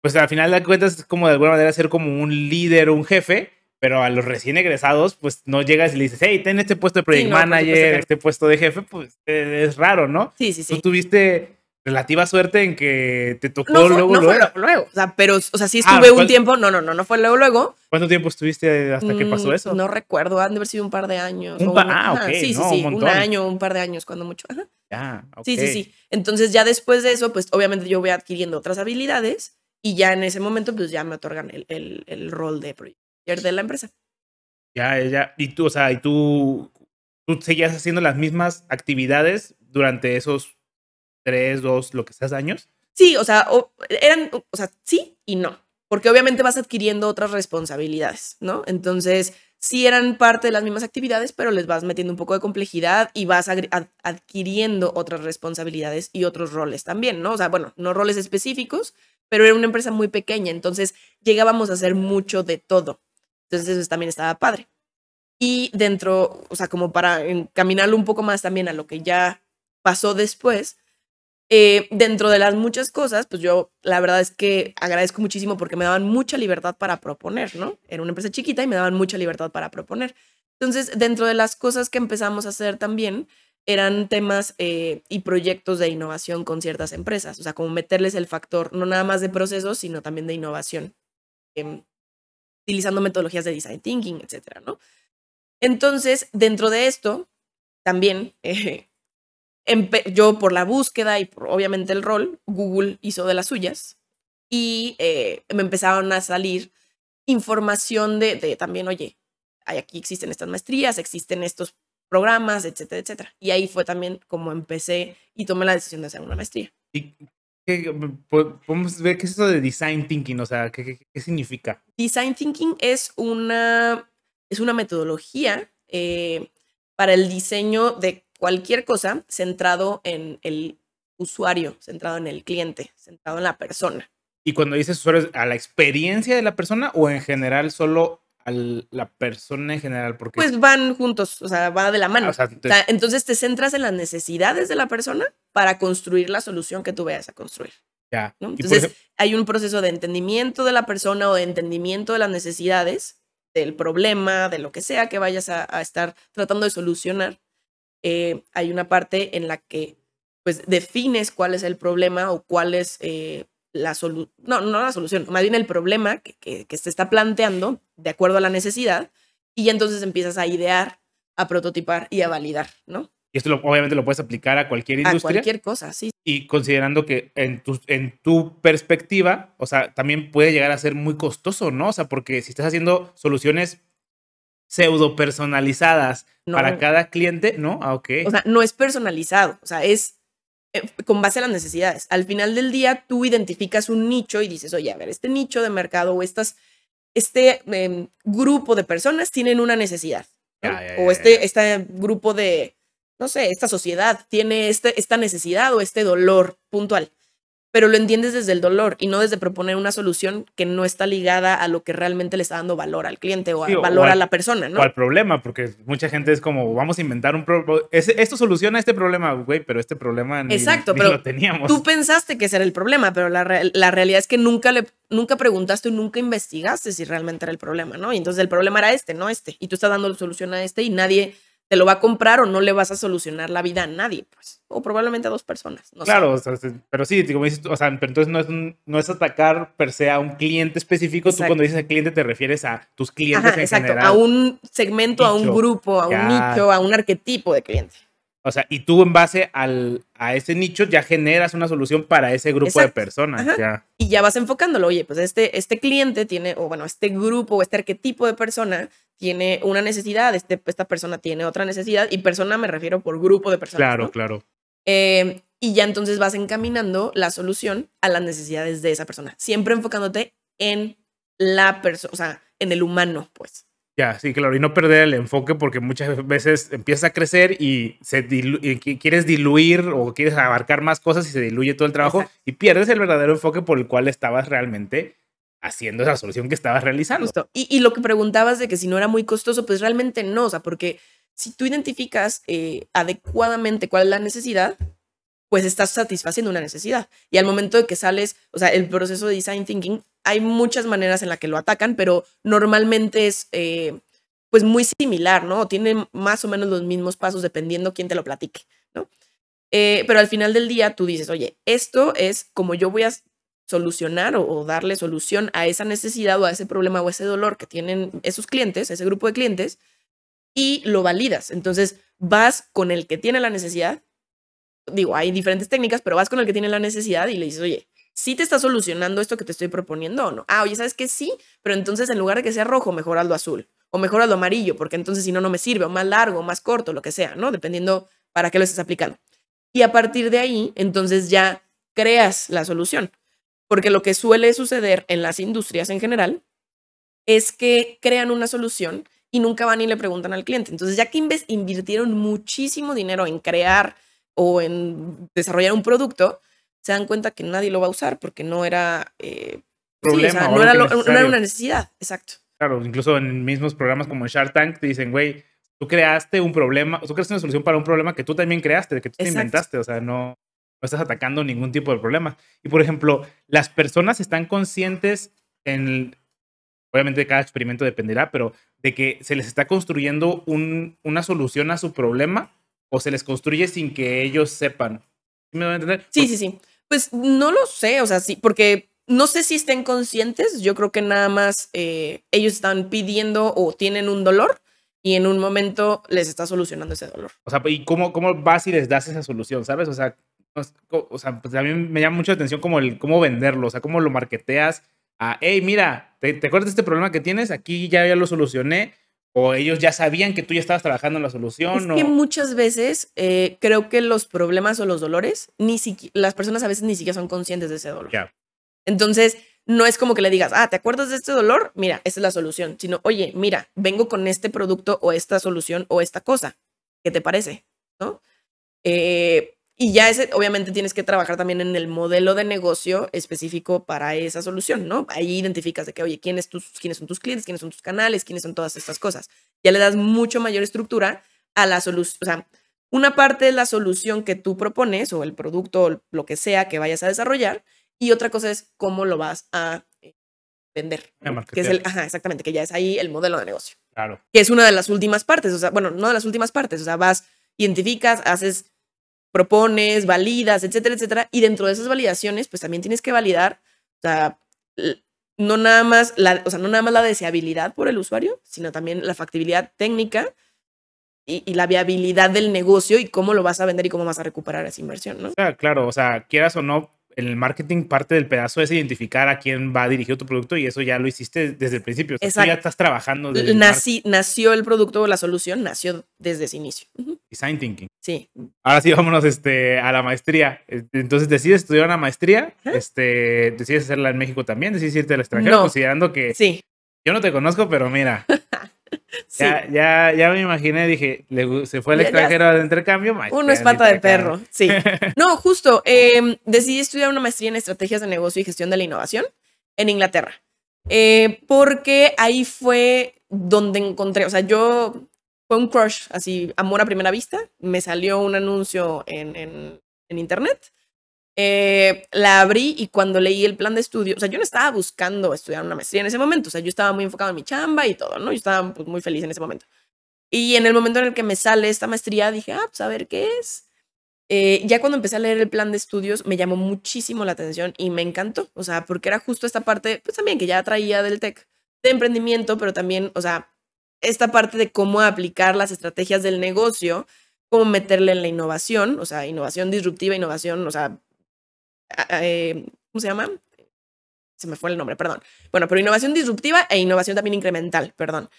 pues al final de cuentas es como de alguna manera ser como un líder, un jefe, pero a los recién egresados, pues no llegas y le dices, hey, ten este puesto de project no, por supuesto manager, este puesto de jefe, pues eh, es raro, ¿no? Sí, sí, Tú sí. tuviste relativa suerte en que te tocó No, luego, no luego. o sea, pero, o sea, sí Ah, estuve un ¿cuál- tiempo, no, no, no, no fue luego, luego. ¿Cuánto tiempo estuviste hasta que pasó Mm, eso? No recuerdo, han de haber sido un par de años. Un pa- ah, ok, Sí, sí, no, sí, un año, un par de años, cuando mucho. Ajá. Ya, Sí, sí, sí. Entonces ya después de eso, pues obviamente yo voy adquiriendo otras habilidades y ya en ese momento pues ya me otorgan el, el, el rol de project manager de la empresa. Ya, ya. Y tú, o sea, y tú, tú seguías haciendo las mismas actividades durante esos tres, dos, lo que seas años. Sí, o sea, o- eran, o sea, sí y no. porque obviamente vas adquiriendo otras responsabilidades, ¿no? Entonces, sí eran parte de las mismas actividades, pero les vas metiendo un poco de complejidad y vas adquiriendo otras responsabilidades y otros roles también, ¿no? O sea, bueno, no roles específicos, pero era una empresa muy pequeña, entonces llegábamos a hacer mucho de todo. Entonces eso también estaba padre. Y dentro, o sea, como para encaminarlo un poco más también a lo que ya pasó después, eh, dentro de las muchas cosas, pues yo la verdad es que agradezco muchísimo porque me daban mucha libertad para proponer, ¿no? Era una empresa chiquita y me daban mucha libertad para proponer. Entonces, dentro de las cosas que empezamos a hacer también, eran temas eh, y proyectos de innovación con ciertas empresas, o sea, como meterles el factor no nada más de procesos, sino también de innovación, em, utilizando metodologías de design thinking, etcétera, ¿no? Entonces, dentro de esto, también eh, yo por la búsqueda y por obviamente el rol, Google hizo de las suyas y eh, me empezaron a salir información de, también, oye, aquí existen estas maestrías, existen estos programas, etcétera, etcétera. Y ahí fue también como empecé y tomé la decisión de hacer una maestría. ¿Y qué, podemos ver qué es eso de design thinking? O sea, ¿qué, qué, significa? Design thinking es una, es una metodología eh, para el diseño de cualquier cosa centrado en el usuario, centrado en el cliente, centrado en la persona. Y cuando dices usuario, ¿a la experiencia de la persona o en general solo a la persona en general? Porque... Pues van juntos, o sea, va de la mano. entonces... te centras en las necesidades de la persona para construir la solución que tú vayas a construir. Ya. Entonces, hay un proceso de entendimiento de la persona o de entendimiento de las necesidades, del problema, de lo que sea que vayas a estar tratando de solucionar. Eh, hay una parte en la que pues defines cuál es el problema o cuál es eh, la solución, no, no la solución, más bien el problema que, que, se está planteando de acuerdo a la necesidad y entonces empiezas a idear, a prototipar y a validar, ¿no? Y esto obviamente lo puedes aplicar a cualquier industria. A cualquier cosa, sí. Y considerando que en tu, en tu perspectiva, o sea, también puede llegar a ser muy costoso, ¿no? O sea, porque si estás haciendo soluciones pseudo personalizadas para cada cliente, ¿no? Ah, ok. O sea, no es personalizado, o sea, es con base a las necesidades. Al final del día, tú identificas un nicho y dices, oye, a ver, este nicho de mercado o estas, este em, grupo de personas tienen una necesidad. o este, este grupo de, no sé, esta sociedad tiene este, esta necesidad o este dolor puntual pero lo entiendes desde el dolor y no desde proponer una solución que no está ligada a lo que realmente le está dando valor al cliente o, valor a la persona, ¿no? O al problema, porque mucha gente es como, vamos a inventar un problema. Esto soluciona este problema, güey, pero este problema ni, Exacto, pero lo teníamos. Tú pensaste que ese era el problema, pero la, la realidad es que nunca, le, nunca preguntaste o nunca investigaste si realmente era el problema, ¿no? Y entonces el problema era este, no este. Y tú estás dando solución a este y nadie te lo va a comprar o no le vas a solucionar la vida a nadie, pues. O probablemente a dos personas. claro, pero sí, como dices, o sea, pero entonces no es, no es atacar per se a un cliente específico. Tú cuando dices cliente te refieres a tus clientes en exacto, a un segmento, a un grupo, a un nicho, a un arquetipo de cliente. O sea, y tú en base al, a ese nicho ya generas una solución para ese grupo de personas. Y ya vas enfocándolo. Oye, pues este, este cliente tiene, o bueno, este grupo o este arquetipo de persona tiene una necesidad, este, esta persona tiene otra necesidad, y persona me refiero por grupo de personas. Claro, claro. Eh, y ya entonces vas encaminando la solución a las necesidades de esa persona, siempre enfocándote en la persona, o sea, en el humano, pues. Ya, sí, claro, y no perder el enfoque porque muchas veces empiezas a crecer y, se quieres diluir o quieres abarcar más cosas y se diluye todo el trabajo y pierdes el verdadero enfoque por el cual estabas realmente haciendo esa solución que estabas realizando. Y, lo que preguntabas de que si no era muy costoso, pues realmente no, o sea, porque si tú identificas eh, adecuadamente cuál es la necesidad, pues estás satisfaciendo una necesidad. Y al momento de que sales, o sea, el proceso de design thinking, hay muchas maneras en las que lo atacan, pero normalmente es eh, pues muy similar, ¿no? Tiene más o menos los mismos pasos dependiendo quién te lo platique, ¿no? Eh, pero al final del día tú dices, oye, esto es como yo voy a solucionar o, darle solución a esa necesidad o a ese problema o ese dolor que tienen esos clientes, ese grupo de clientes, y lo validas. Entonces vas con el que tiene la necesidad, digo, hay diferentes técnicas, pero vas con el que tiene la necesidad y le dices, oye, ¿sí te está solucionando esto que te estoy proponiendo o no? Ah, oye, ¿sabes que sí? Pero entonces en lugar de que sea rojo, mejor hazlo azul o mejor hazlo amarillo, porque entonces si no, no me sirve, o más largo, o más corto, lo que sea, ¿no? Dependiendo para qué lo estés aplicando. Y a partir de ahí, entonces ya creas la solución. Porque lo que suele suceder en las industrias en general es que crean una solución y nunca van y le preguntan al cliente. Entonces, ya que invirtieron muchísimo dinero en crear o en desarrollar un producto, se dan cuenta que nadie lo va a usar porque no era, eh, Problema, no, era no, era una necesidad. Exacto. Claro, incluso en mismos programas como Shark Tank te dicen, güey, tú creaste un problema, tú creaste una solución para un problema que tú también creaste, que tú te inventaste, o sea, no, no estás atacando ningún tipo de problema. Y por ejemplo, las personas están conscientes en, obviamente cada experimento dependerá, pero de que se les está construyendo un, una solución a su problema o se les construye sin que ellos sepan. ¿Sí me van a entender? Sí, sí, sí. Pues no lo sé, o sea, sí, porque no sé si estén conscientes, yo creo que nada más eh, ellos están pidiendo o tienen un dolor y en un momento les está solucionando ese dolor. O sea, ¿y cómo, cómo vas y les das esa solución, sabes? O sea, o sea pues a mí me llama mucho la atención como el cómo venderlo, o sea, cómo lo marketeas a, hey, mira, ¿te, acuerdas de este problema que tienes? Aquí ya, ya lo solucioné. O ellos ya sabían que tú ya estabas trabajando en la solución. Es que muchas veces eh, creo que los problemas o los dolores, ni las personas a veces ni siquiera son conscientes de ese dolor. Entonces, no es como que le digas, ah, ¿te acuerdas de este dolor? Mira, esta es la solución. Sino, oye, mira, vengo con este producto o esta solución o esta cosa. ¿Qué te parece? ¿No? Eh, y ya ese, obviamente tienes que trabajar también en el modelo de negocio específico para esa solución, ¿no? Ahí identificas de que, oye, ¿quién tus, quiénes son tus clientes, quiénes son tus canales, quiénes son todas estas cosas. Ya le das mucho mayor estructura a la solución. O sea, una parte es la solución que tú propones o el producto o lo que sea que vayas a desarrollar y otra cosa es cómo lo vas a eh, vender. Que es el, ajá, exactamente, que ya es ahí el modelo de negocio. Claro. Que es una de las últimas partes, o sea, bueno, no de las últimas partes, o sea, vas, identificas, haces, propones, validas, etcétera, etcétera, y dentro de esas validaciones, pues también tienes que validar, o sea, no nada más la, o sea, no nada más la deseabilidad por el usuario, sino también la factibilidad técnica y, y, la viabilidad del negocio y cómo lo vas a vender y cómo vas a recuperar esa inversión, ¿no? claro, o sea, quieras o no, en el marketing parte del pedazo es identificar a quién va dirigido tu producto y eso ya lo hiciste desde el principio. O sea, tú ya estás trabajando. Desde Nací, nació el producto o la solución, nació desde ese inicio. Design thinking. Sí. Ahora sí, vámonos este, a la maestría. Entonces decides estudiar una maestría, este, decides hacerla en México también, decides irte al extranjero, considerando que sí. yo no te conozco, pero mira. Ya, ya, ya me imaginé, dije, se fue al extranjero de intercambio. Uno es pata de perro, sí. No, justo, em, decidí estudiar una maestría en estrategias de negocio y gestión de la innovación en Inglaterra. Eh, porque ahí fue donde encontré, o sea, yo fue un crush, así, amor a primera vista. Me salió un anuncio en, en, en internet eh, la abrí y cuando leí el plan de estudio, o sea, yo no estaba buscando estudiar una maestría en ese momento, o sea, yo estaba muy enfocado en mi chamba y todo, ¿no? Yo estaba pues, muy feliz en ese momento. Y en el momento en el que me sale esta maestría, dije, ah, pues a ver qué es. Eh, ya cuando empecé a leer el plan de estudios, me llamó muchísimo la atención y me encantó, o sea, porque era justo esta parte, pues también que ya traía del tech, de emprendimiento, pero también, o sea, esta parte de cómo aplicar las estrategias del negocio, cómo meterle en la innovación, o sea, innovación disruptiva, innovación, o sea, eh, ¿cómo se llama? Se me fue el nombre, perdón. Bueno, pero innovación disruptiva e innovación también incremental, perdón.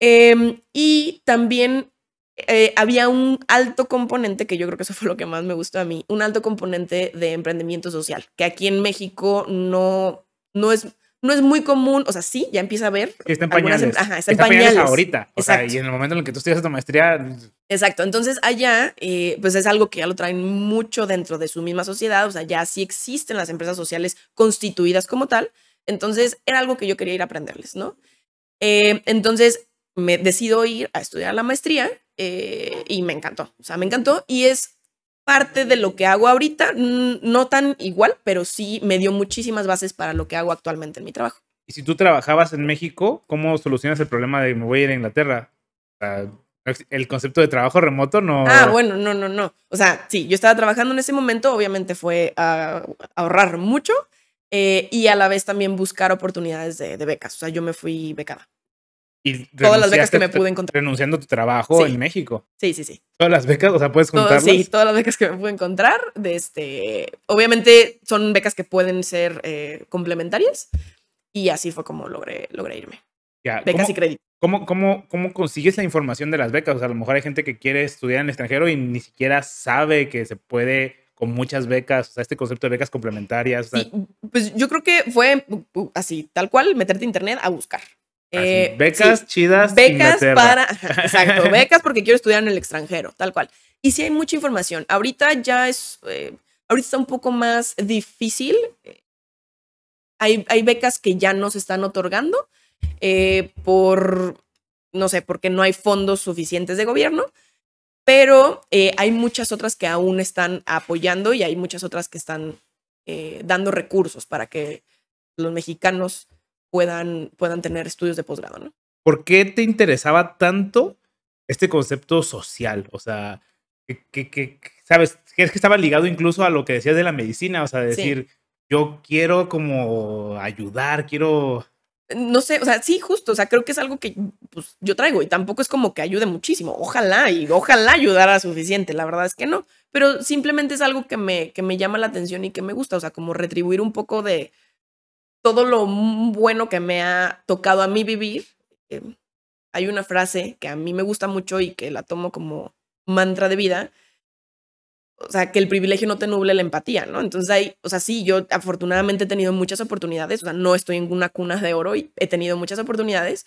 Em, y también eh, había un alto componente, que yo creo que eso fue lo que más me gustó a mí, un alto componente de emprendimiento social, que aquí en México no, no es no es muy común, o sea, sí, ya empieza a ver. Está en pañales. ajá, está, en pañales. ahorita. O sea, y en el momento en el que tú estudias tu maestría. Exacto. Entonces, allá, eh, pues es algo que ya lo traen mucho dentro de su misma sociedad. O sea, ya sí existen las empresas sociales constituidas como tal. Entonces, era algo que yo quería ir a aprenderles, ¿no? Eh, entonces, me decido ir a estudiar la maestría eh, y me encantó. O sea, me encantó y es parte de lo que hago ahorita, no tan igual, pero sí me dio muchísimas bases para lo que hago actualmente en mi trabajo. Y si tú trabajabas en México, ¿cómo solucionas el problema de me voy a ir a Inglaterra? el concepto de trabajo remoto no. Ah, bueno, no, no, no. O sea, sí, yo estaba trabajando en ese momento, obviamente fue a ahorrar mucho eh, y a la vez también buscar oportunidades de, de becas. O sea, yo me fui becada. Y todas las becas que me pude encontrar. Renunciando a tu trabajo en México. Sí, sí, sí. Todas las becas, o sea, puedes contarlas. sí, todas las becas que me pude encontrar. De este, obviamente son becas que pueden ser eh, complementarias. Y así fue como logré, logré irme. becas y crédito. ¿cómo, cómo, ¿Cómo consigues la información de las becas? O sea, a lo mejor hay gente que quiere estudiar en el extranjero y ni siquiera sabe que se puede con muchas becas, o sea, este concepto de becas complementarias. Sí, pues yo creo que fue así, tal cual, meterte a internet a buscar. Eh, becas chidas. Becas para. Exacto, becas porque quiero estudiar en el extranjero, tal cual. Y sí hay mucha información. Ahorita ya es. Eh, ahorita está un poco más difícil. Hay, hay becas que ya no se están otorgando eh, por. No sé, porque no hay fondos suficientes de gobierno. Pero hay muchas otras que aún están apoyando y hay muchas otras que están dando recursos para que los mexicanos puedan, puedan tener estudios de posgrado, ¿no? ¿Por qué te interesaba tanto este concepto social? O sea, que, ¿sabes? Es que estaba ligado incluso a lo que decías de la medicina, o sea, decir, yo quiero como ayudar, quiero... No sé, o sea, sí, justo, o sea, creo que es algo que pues, yo traigo y tampoco es como que ayude muchísimo. Ojalá y ojalá ayudara suficiente, la verdad es que no, pero simplemente es algo que me, que me llama la atención y que me gusta, o sea, como retribuir un poco de, todo lo bueno que me ha tocado a mí vivir. Eh, hay una frase que a mí me gusta mucho y que la tomo como mantra de vida. O sea, que el privilegio no te nuble la empatía, ¿no? Entonces hay, o sea, sí, yo afortunadamente he tenido muchas oportunidades, o sea, no estoy en una cuna de oro y he tenido muchas oportunidades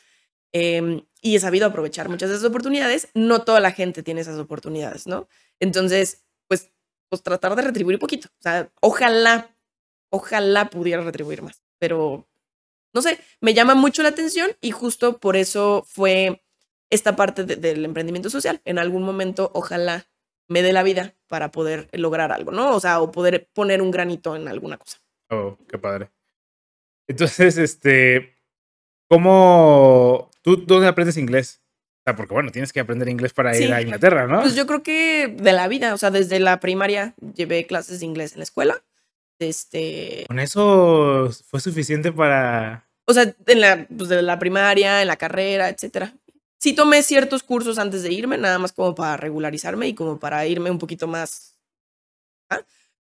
em, y he sabido aprovechar muchas de esas oportunidades. No toda la gente tiene esas oportunidades, ¿no? Entonces, pues, pues tratar de retribuir un poquito. O sea, ojalá, ojalá pudiera retribuir más pero no sé, me llama mucho la atención y justo por eso fue esta parte del emprendimiento social. En algún momento, ojalá me dé la vida para poder lograr algo, ¿no? O sea, o poder poner un granito en alguna cosa. Oh, qué padre. Entonces, este, ¿cómo, tú dónde aprendes inglés? O sea, porque bueno, tienes que aprender inglés para ir a Inglaterra, ¿no? Pues yo creo que de la vida, o sea, desde la primaria llevé clases de inglés en la escuela. Este. Con eso fue suficiente para. O sea, en la, pues de la primaria, en la carrera, etcétera. Sí tomé ciertos cursos antes de irme, nada más como para regularizarme y como para irme un poquito más. ¿ah?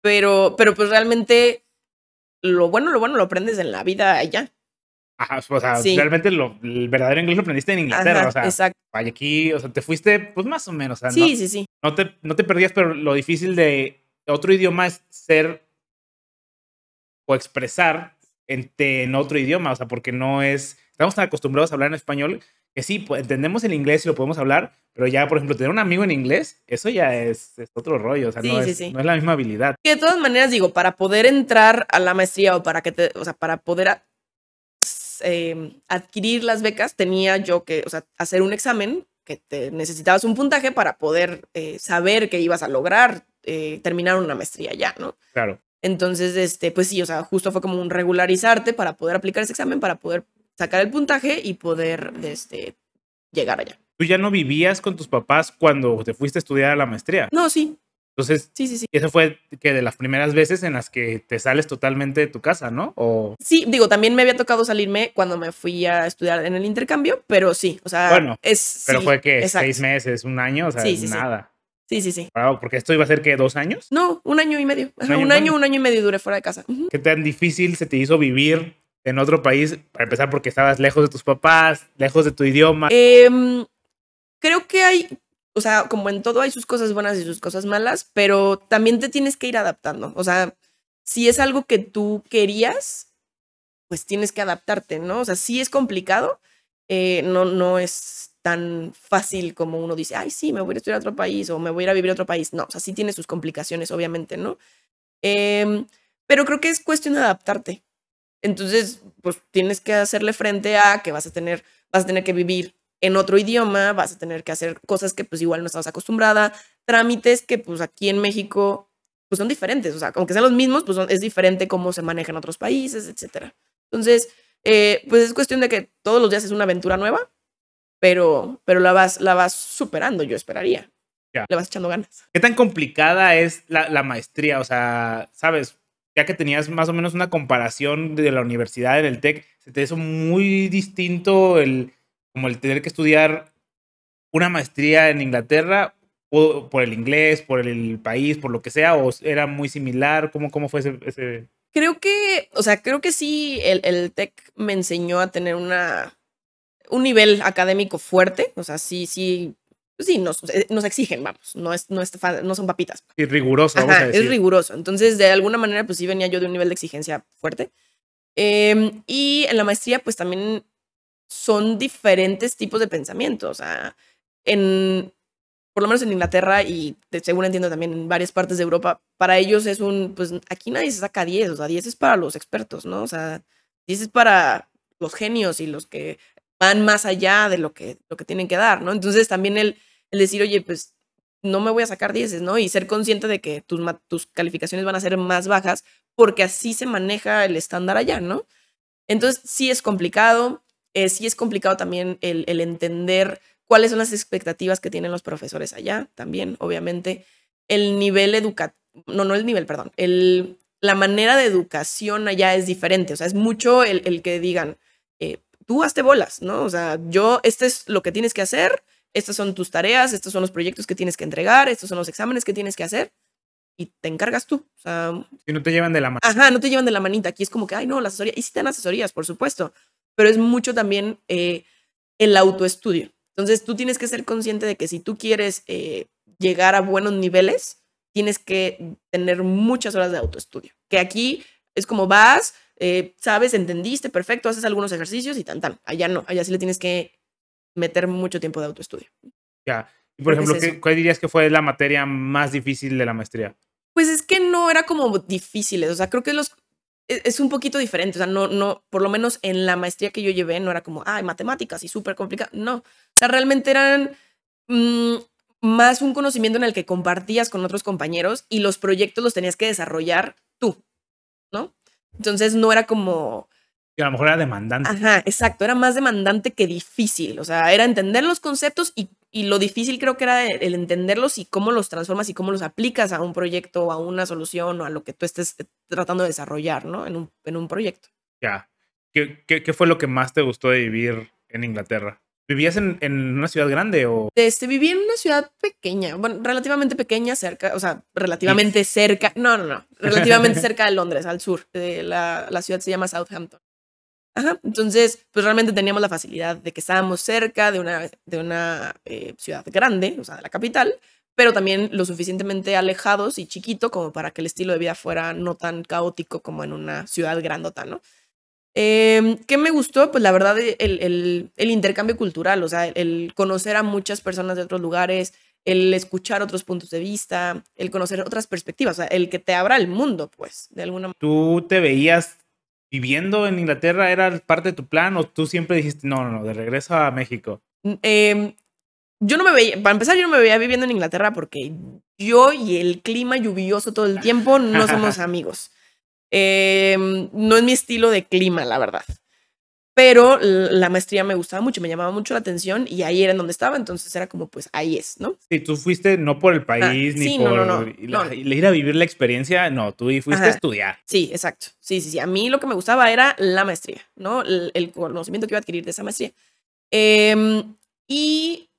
Pero, pero pues realmente lo bueno, lo bueno lo aprendes en la vida allá. Ajá, o sea, realmente lo, el verdadero inglés lo aprendiste en Inglaterra, o sea, exacto. aquí, o sea, te fuiste, pues más o menos, o sea, sí, sí, sí. No te, no te perdías, pero lo difícil de otro idioma es ser o expresar en, en otro idioma, o sea, porque no es, estamos tan acostumbrados a hablar en español que sí, pues, entendemos el inglés y lo podemos hablar, pero ya, por ejemplo, tener un amigo en inglés, eso ya es, otro rollo, o sea, no, es, no, es, la misma habilidad. Y de todas maneras, digo, para poder entrar a la maestría o para que te, o sea, para poder em, adquirir las becas, tenía yo que, o sea, hacer un examen que te necesitabas un puntaje para poder eh, saber que ibas a lograr eh, terminar una maestría ya, ¿no? Claro. Entonces, este, pues sí, o sea, justo fue como un regularizarte para poder aplicar ese examen, para poder sacar el puntaje y poder este, llegar allá. ¿Tú ya no vivías con tus papás cuando te fuiste a estudiar a la maestría? No, sí. Entonces, sí, sí, sí. Eso fue que de las primeras veces en las que te sales totalmente de tu casa, ¿no? O... Sí, digo, también me había tocado salirme cuando me fui a estudiar en el intercambio, pero sí, o sea, bueno, es. Pero fue que seis meses, un año, o sea, nada. Sí, sí, sí. porque esto iba a ser que dos años. No, un año y medio. Un año, un año, y medio duré fuera de casa. ¿Qué tan difícil se te hizo vivir en otro país? Para empezar, porque estabas lejos de tus papás, lejos de tu idioma. Em, creo que hay, o sea, como en todo hay sus cosas buenas y sus cosas malas, pero también te tienes que ir adaptando. O sea, si es algo que tú querías, pues tienes que adaptarte, ¿no? O sea, sí es complicado, eh, no, no es tan fácil como uno dice, ay, sí, me voy a estudiar a otro país o me voy a ir a vivir a otro país. No, o sea, sí tiene sus complicaciones, obviamente, ¿no? Em, pero creo que es cuestión de adaptarte. Entonces, pues tienes que hacerle frente a que vas a tener, vas a tener que vivir en otro idioma, vas a tener que hacer cosas que pues igual no estabas acostumbrada, trámites que pues aquí en México pues son diferentes, o sea, aunque sean los mismos, pues es diferente cómo se maneja en otros países, etcétera. Entonces, eh, pues es cuestión de que todos los días es una aventura nueva pero, pero la, vas, la vas superando, yo esperaría. Le vas echando ganas. ¿Qué tan complicada es la, la, maestría? O sea, sabes, ya que tenías más o menos una comparación de la universidad en el TEC, ¿se te hizo muy distinto el, como el tener que estudiar una maestría en Inglaterra o por el inglés, por el país, por lo que sea, o era muy similar? ¿Cómo, cómo fue ese, ese... Creo que, o sea, creo que sí, el, el TEC me enseñó a tener una un nivel académico fuerte, o sea, sí, sí, pues sí, nos, eh, nos exigen, vamos, no, es, no, es, no son papitas. Y riguroso, vamos a decir. Es riguroso. Entonces, de alguna manera, pues sí venía yo de un nivel de exigencia fuerte. Em, y en la maestría, pues también son diferentes tipos de pensamiento. O sea, en, por lo menos en Inglaterra y según entiendo también en varias partes de Europa, para ellos es un, pues aquí nadie se saca 10, o sea, 10 es para los expertos, ¿no? O sea, 10 es para los genios y los que van más allá de lo que, lo que tienen que dar, ¿no? Entonces también el, decir, oye, pues no me voy a sacar 10, ¿no? Y ser consciente de que tus, tus calificaciones van a ser más bajas porque así se maneja el estándar allá, ¿no? Entonces sí es complicado, eh, sí es complicado también el, entender cuáles son las expectativas que tienen los profesores allá, también, obviamente. El nivel educativo, no, no el nivel, perdón, el, la manera de educación allá es diferente, o sea, es mucho el, el que digan, tú hazte bolas, ¿no? O sea, yo, este es lo que tienes que hacer, estas son tus tareas, estos son los proyectos que tienes que entregar, estos son los exámenes que tienes que hacer y te encargas tú. O sea, y no te llevan de la mano. Ajá, no te llevan de la manita. Aquí es como que, ay, no, la asesoría. Y sí te dan asesorías, por supuesto, pero es mucho también eh, el autoestudio. Entonces tú tienes que ser consciente de que si tú quieres eh, llegar a buenos niveles, tienes que tener muchas horas de autoestudio. Que aquí es como vas, eh, sabes, entendiste, perfecto, haces algunos ejercicios y tan, tan. Allá no, allá sí le tienes que meter mucho tiempo de autoestudio. Ya. Y por ejemplo, ¿qué, ¿cuál dirías que fue la materia más difícil de la maestría? Pues es que no era como difíciles, o sea, creo que los e, es un poquito diferente, o sea, no, no, por lo menos en la maestría que yo llevé no era como, ay, matemáticas y súper complicado, no, o sea, realmente eran mmm, más un conocimiento en el que compartías con otros compañeros y los proyectos los tenías que desarrollar tú, ¿no? Entonces no era como... Y a lo mejor era demandante. Ajá, exacto, era más demandante que difícil, o sea, era entender los conceptos y, y lo difícil creo que era el entenderlos y cómo los transformas y cómo los aplicas a un proyecto o a una solución o a lo que tú estés tratando de desarrollar, ¿no? En un, en un proyecto. Ya. ¿Qué, ¿Qué, qué, fue lo que más te gustó de vivir en Inglaterra? ¿Vivías en, en, una ciudad grande o...? Este, viví en una ciudad pequeña, bueno, relativamente pequeña, cerca, o sea, relativamente cerca, no, no, no, relativamente cerca de Londres, al sur. De la, la ciudad se llama Southampton. Ajá, entonces, pues realmente teníamos la facilidad de que estábamos cerca de una, de una eh, ciudad grande, o sea, de la capital, pero también lo suficientemente alejados y chiquito como para que el estilo de vida fuera no tan caótico como en una ciudad grandota, ¿no? Eh, ¿Qué me gustó? Pues la verdad, el, el, el, intercambio cultural, o sea, el conocer a muchas personas de otros lugares, el escuchar otros puntos de vista, el conocer otras perspectivas, o sea, el que te abra el mundo, pues, de alguna manera. ¿Tú te veías viviendo en Inglaterra? ¿Era parte de tu plan o tú siempre dijiste, no, no, no, de regreso a México? Eh, yo no me veía, para empezar, yo no me veía viviendo en Inglaterra porque yo y el clima lluvioso todo el tiempo no somos amigos. Eh, no es mi estilo de clima, la verdad. Pero la maestría me gustaba mucho, me llamaba mucho la atención y ahí era en donde estaba, entonces era como, pues ahí es, ¿no? Sí, tú fuiste no por el país ah, ni sí, por no, no, no, la, ir a vivir la experiencia, no, tú fuiste Ajá. a estudiar. Sí, exacto. Sí, sí, sí. A mí lo que me gustaba era la maestría, ¿no? El, el conocimiento que iba a adquirir de esa maestría. Eh, y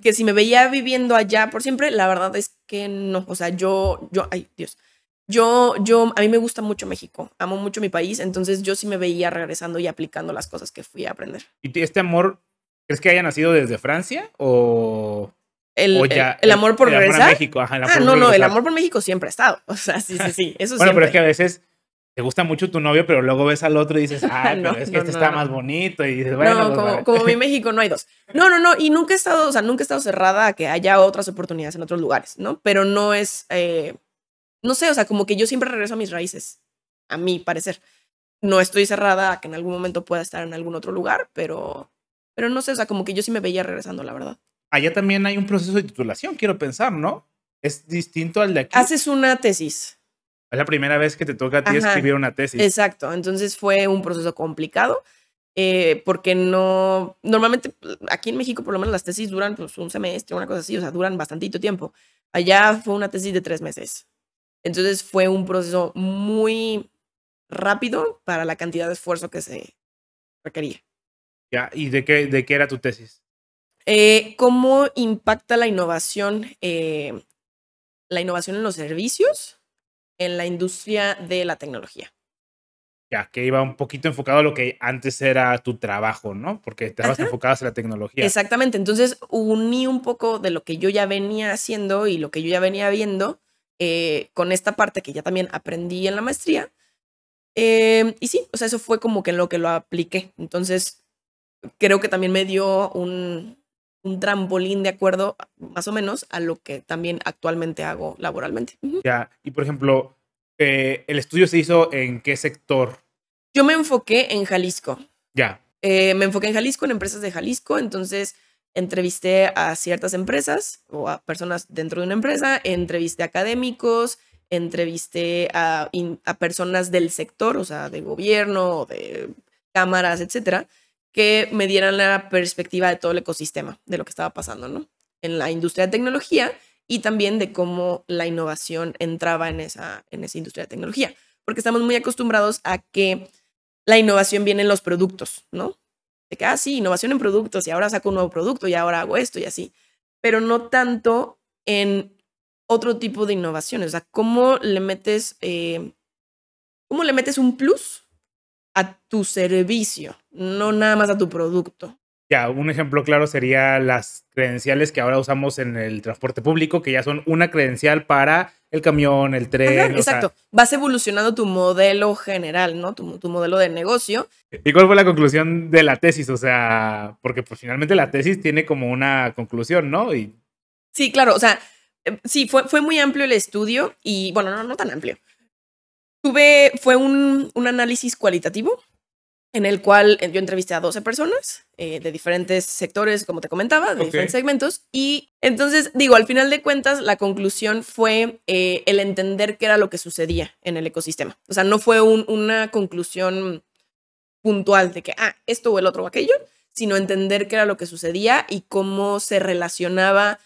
que si me veía viviendo allá por siempre, la verdad es que no. O sea, yo, yo, ay, Dios yo, yo, a mí me gusta mucho México, amo mucho mi país, entonces yo sí me veía regresando y aplicando las cosas que fui a aprender. ¿Y este amor, crees que haya nacido desde Francia o...? El, o ya, el, el, amor por el regresar. Amor a México, ajá, el amor ah, por no, no, regresar. el amor por México siempre ha estado. O sea, sí, sí, sí. Eso bueno, siempre. pero es que a veces te gusta mucho tu novio, pero luego ves al otro y dices, ah, No, pero es que no, este no, está no. más bonito. Y dices, bueno, no, como, vale. como mi México no hay dos. No, no, no. Y nunca he estado, o sea, nunca he estado cerrada a que haya otras oportunidades en otros lugares, ¿no? Pero no es, eh, no sé, o sea, como que yo siempre regreso a mis raíces, a mi parecer. No estoy cerrada a que en algún momento pueda estar en algún otro lugar, pero, pero no sé, o sea, como que yo sí me veía regresando, la verdad. Allá también hay un proceso de titulación, quiero pensar, ¿no? Es distinto al de aquí. Haces una tesis. Es la primera vez que te toca a ti Ajá. escribir una tesis. Exacto, entonces fue un proceso complicado. Eh, porque no, normalmente aquí en México por lo menos las tesis duran pues, un semestre, una cosa así, o sea, duran bastantito tiempo. Allá fue una tesis de tres meses. Entonces fue un proceso muy rápido para la cantidad de esfuerzo que se requería. Ya, ¿y de qué, de qué era tu tesis? Eh, ¿Cómo impacta la innovación, eh, la innovación en los servicios en la industria de la tecnología? Ya, que iba un poquito enfocado a lo que antes era tu trabajo, ¿no? Porque estabas enfocado hacia la tecnología. Exactamente. Entonces uní un poco de lo que yo ya venía haciendo y lo que yo ya venía viendo eh, con esta parte que ya también aprendí en la maestría. Eh, y sí, o sea, eso fue como que en lo que lo apliqué. Entonces, creo que también me dio un, un trampolín de acuerdo, más o menos, a lo que también actualmente hago laboralmente. Ya, y por ejemplo, eh, ¿el estudio se hizo en qué sector? Yo me enfoqué en Jalisco. Ya. Eh, me enfoqué en Jalisco, en empresas de Jalisco, entonces entrevisté a ciertas empresas o a personas dentro de una empresa, entrevisté a académicos, entrevisté a, personas del sector, o sea, de gobierno, de cámaras, etcétera, que me dieran la perspectiva de todo el ecosistema, de lo que estaba pasando, ¿no? En la industria de tecnología y también de cómo la innovación entraba en esa, en esa industria de tecnología, porque estamos muy acostumbrados a que la innovación viene en los productos, ¿no? De que, ah, sí, innovación en productos y ahora saco un nuevo producto y ahora hago esto y así, pero no tanto en otro tipo de innovaciones, o sea, cómo le metes, eh, cómo le metes un plus a tu servicio, no nada más a tu producto. Ya, un ejemplo claro sería las credenciales que ahora usamos en el transporte público, que ya son una credencial para el camión, el tren. exacto. Vas evolucionando tu modelo general, ¿no? Tu, tu, modelo de negocio. ¿Y cuál fue la conclusión de la tesis? O sea, porque pues finalmente la tesis tiene como una conclusión, ¿no? Y... Sí, claro. O sea, eh, sí, fue, fue muy amplio el estudio y, bueno, no, no tan amplio. Tuve, fue un, un análisis cualitativo en el cual eh, yo entrevisté a 12 personas eh, de diferentes sectores, como te comentaba, de diferentes segmentos. Y entonces, digo, al final de cuentas, la conclusión fue eh, el entender qué era lo que sucedía en el ecosistema. O sea, no fue un, una conclusión puntual de que, ah, esto o el otro o aquello, sino entender qué era lo que sucedía y cómo se relacionaba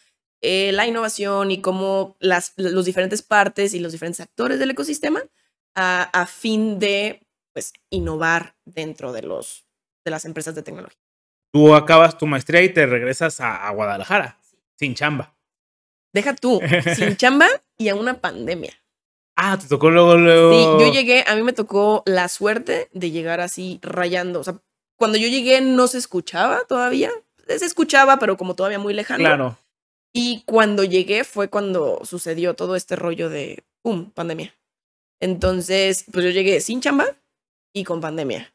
la innovación y cómo las los diferentes partes y los diferentes actores del ecosistema a, fin de pues, innovar dentro de, los, de las empresas de tecnología. Tú acabas tu maestría y te regresas a, Guadalajara, sin chamba. Deja tú, sin chamba y a una pandemia. Ah, te tocó luego, luego. Sí, yo llegué, a mí me tocó la suerte de llegar así rayando. O sea, cuando yo llegué no se escuchaba todavía. Se escuchaba, pero como todavía muy lejano. Claro. Y cuando llegué fue cuando sucedió todo este rollo de, ¡pum!, pandemia. Entonces, pues yo llegué sin chamba y con pandemia.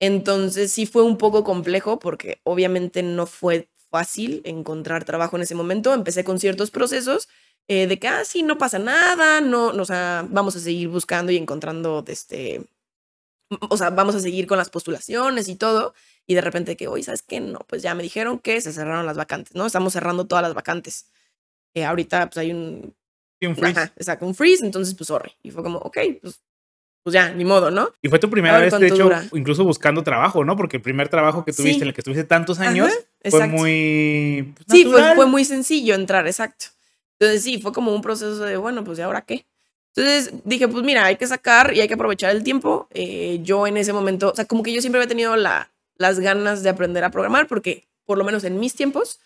Entonces sí fue un poco complejo porque obviamente no fue fácil encontrar trabajo en ese momento. Empecé con ciertos procesos eh, de que, ah, no pasa nada, no, o sea, vamos a seguir buscando y encontrando, este, o sea, vamos a seguir con las postulaciones y todo. Y de repente que, hoy, ¿sabes qué? No, pues ya me dijeron que se cerraron las vacantes, ¿no? Estamos cerrando todas las vacantes. Eh, ahorita pues hay un un freeze. exacto, un freeze, entonces pues sorry. Y fue como, ok, pues, pues ya, ni modo, ¿no? Y fue tu primera vez, de hecho, incluso buscando trabajo, ¿no? Porque el primer trabajo que tuviste, en el que estuviste tantos años, fue muy. Pues, sí, fue, fue muy sencillo entrar, exacto. Entonces sí, fue como un proceso de, bueno, pues ¿y ahora qué? Entonces dije, pues mira, hay que sacar y hay que aprovechar el tiempo. Eh, yo en ese momento, o sea, como que yo siempre había tenido la, las ganas de aprender a programar, porque por lo menos en mis tiempos,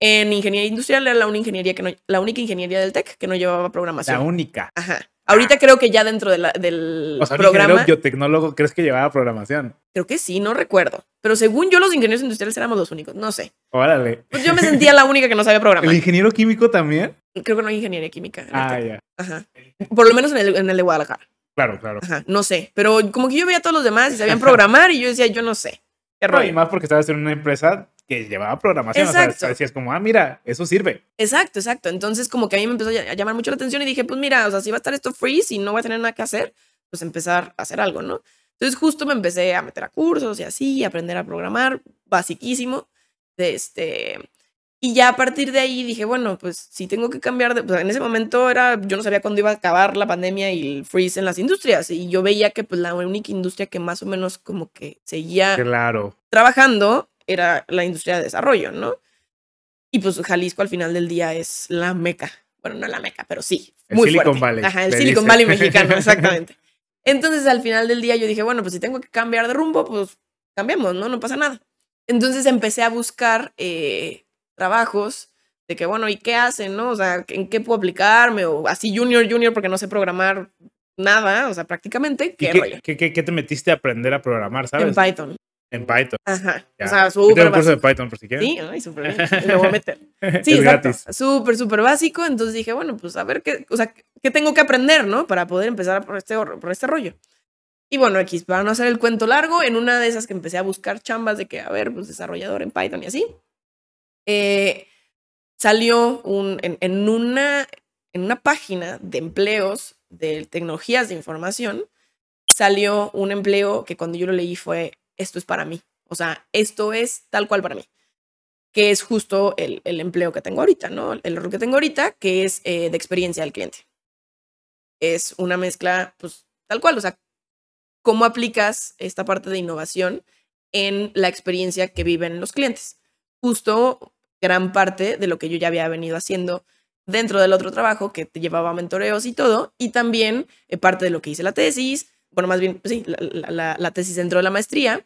en ingeniería industrial era la, única ingeniería que no, la única ingeniería del TEC que no llevaba programación. La única. Ajá. Ahorita creo que ya dentro de la, del o sea, programa. biotecnólogo crees que llevaba programación? Creo que sí, no recuerdo. Pero según yo, los ingenieros industriales éramos los únicos. No sé. Órale. Pues yo me sentía la única que no sabía programar. ¿El ingeniero químico también? Creo que no hay ingeniería química. Ah, ya. Ajá. Por lo menos en el, en el de Guadalajara. Claro, claro. Ajá. No sé. Pero como que yo veía a todos los demás y sabían programar y yo decía, yo no sé. Qué rollo. y más porque estabas en una empresa que llevaba programación. Exacto. O sea, decías como, ah, mira, eso sirve. Exacto, exacto. Entonces, como que a mí me empezó a llamar mucho la atención y dije, pues mira, o sea, si va a estar esto free, y no voy a tener nada que hacer, pues empezar a hacer algo, ¿no? Entonces, justo me empecé a meter a cursos y así, aprender a programar, basiquísimo. De este. Y ya a partir de ahí dije, bueno, pues si tengo que cambiar de. Pues en ese momento era. Yo no sabía cuándo iba a acabar la pandemia y el freeze en las industrias. Y yo veía que, pues, la única industria que más o menos como que seguía. Claro. Trabajando era la industria de desarrollo, ¿no? Y pues Jalisco al final del día es la meca. Bueno, no la meca, pero sí. El Silicon Valley. Ajá, el Silicon Valley mexicano, exactamente. Entonces al final del día yo dije, bueno, pues si tengo que cambiar de rumbo, pues cambiamos, ¿no? No pasa nada. Entonces empecé a buscar eh, trabajos de que, bueno, ¿y qué hacen, no? O sea, ¿en qué puedo aplicarme? O así junior, junior, porque no sé programar nada, o sea, prácticamente, ¿qué, ¿Y rollo? qué, qué, qué te metiste a aprender a programar, sabes? En Python. En Python. Ajá. Ya. O sea, súper un curso de básico. Python, por si quieren. Sí, ay, súper bien. Lo voy a meter. Sí, es exacto. gratis. Súper, súper básico. Entonces dije, bueno, pues a ver qué, o sea, qué tengo que aprender, ¿no? Para poder empezar por este, por este rollo. Y bueno, X, para no hacer el cuento largo, en una de esas que empecé a buscar chambas de que, a ver, pues desarrollador en Python y así, eh, salió un, en, en una, en una página de empleos de tecnologías de información, salió un empleo que cuando yo lo leí fue, esto es para mí. O sea, esto es tal cual para mí. Que es justo el, empleo que tengo ahorita, ¿no? El rol que tengo ahorita, que es eh, de experiencia del cliente. Es una mezcla, pues, tal cual. O sea, cómo aplicas esta parte de innovación en la experiencia que viven los clientes. Justo gran parte de lo que yo ya había venido haciendo dentro del otro trabajo que te llevaba mentoreos y todo, y también eh, parte de lo que hice la tesis, bueno, más bien, pues sí, la, la- la- tesis dentro de la maestría,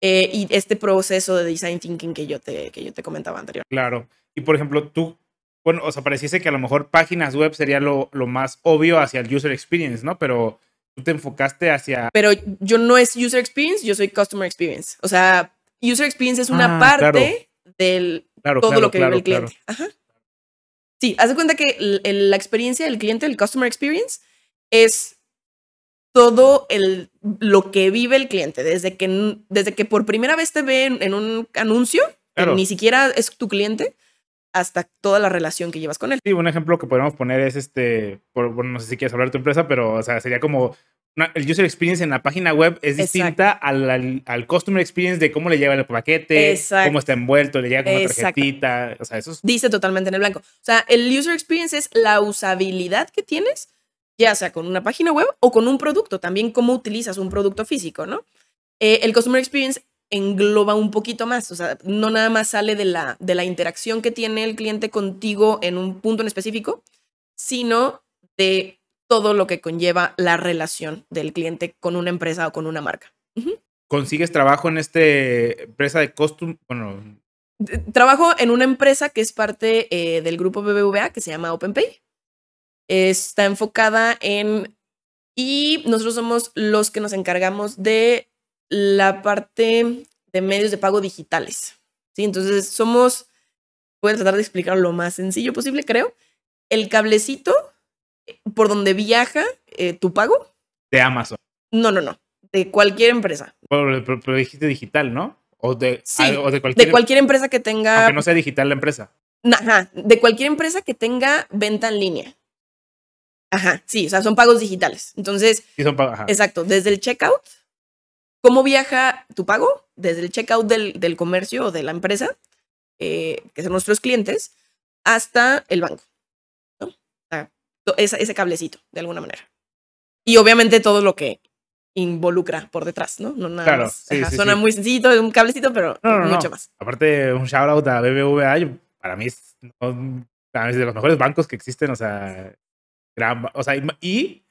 eh, y este proceso de design thinking que yo te, que yo te comentaba anterior. Claro. Y por ejemplo, tú, bueno, o sea, pareciese que a lo mejor páginas web sería lo, lo más obvio hacia el user experience, ¿no? Pero tú te enfocaste hacia. Pero yo no es user experience, yo soy customer experience. O sea, user experience es una Ah, parte del Claro, todo claro, lo que claro, vive el claro. cliente. Ajá. Sí, haz de cuenta que el- el- la experiencia del cliente, el customer experience, es todo el, lo que vive el cliente, desde que, desde que por primera vez te ve en, en un anuncio, que ni siquiera es tu cliente, hasta toda la relación que llevas con él. Sí, un ejemplo que podemos poner es este, por, bueno, no sé si quieres hablar de tu empresa, pero o sea, sería como una- el user experience en la página web es Exacto. distinta al, al, al customer experience de cómo le llega el paquete, Exacto. cómo está envuelto, le llega con una tarjetita, o sea, eso es dice totalmente en el blanco. O sea, el user experience es la usabilidad que tienes, ya sea con una página web o con un producto, también cómo utilizas un producto físico, ¿no? Eh, el customer experience engloba un poquito más, o sea, no nada más sale de la, de la interacción que tiene el cliente contigo en un punto en específico, sino de todo lo que conlleva la relación del cliente con una empresa o con una marca. consigues trabajo en este empresa de costum, bueno, Trabajo en una empresa que es parte eh, del grupo BBVA que se llama OpenPay. Está enfocada en... Y nosotros somos los que nos encargamos de la parte de medios de pago digitales. ¿sí? Entonces somos, voy a tratar de explicarlo lo más sencillo posible, creo. El cablecito eh, por donde viaja eh, tu pago. de Amazon. No, no, no. De cualquier empresa. Pero, pero- pero dijiste digital, ¿no? O de, Sí, ah, o de cualquier, De cualquier empresa que tenga aunque no sea digital la empresa. Ajá, de cualquier empresa que tenga venta en línea. Ajá, sí, o sea, son pagos digitales. Entonces, Sí son pa- ajá. exacto, desde el checkout, ¿cómo viaja tu pago? Desde el checkout del, del comercio o de la empresa, eh, que son nuestros clientes, hasta el banco. ¿no? O sea, ese cablecito, de alguna manera. Y obviamente todo lo que involucra por detrás, ¿no? No nada Claro, más. sí, Ajá, sí, suena sí. muy sencillito, un cablecito, pero No, no, no. mucho más. Aparte, un shout out a BBVA, yo- para mí es, no, para mí es de los mejores bancos que existen, o sea, gran o sea, y,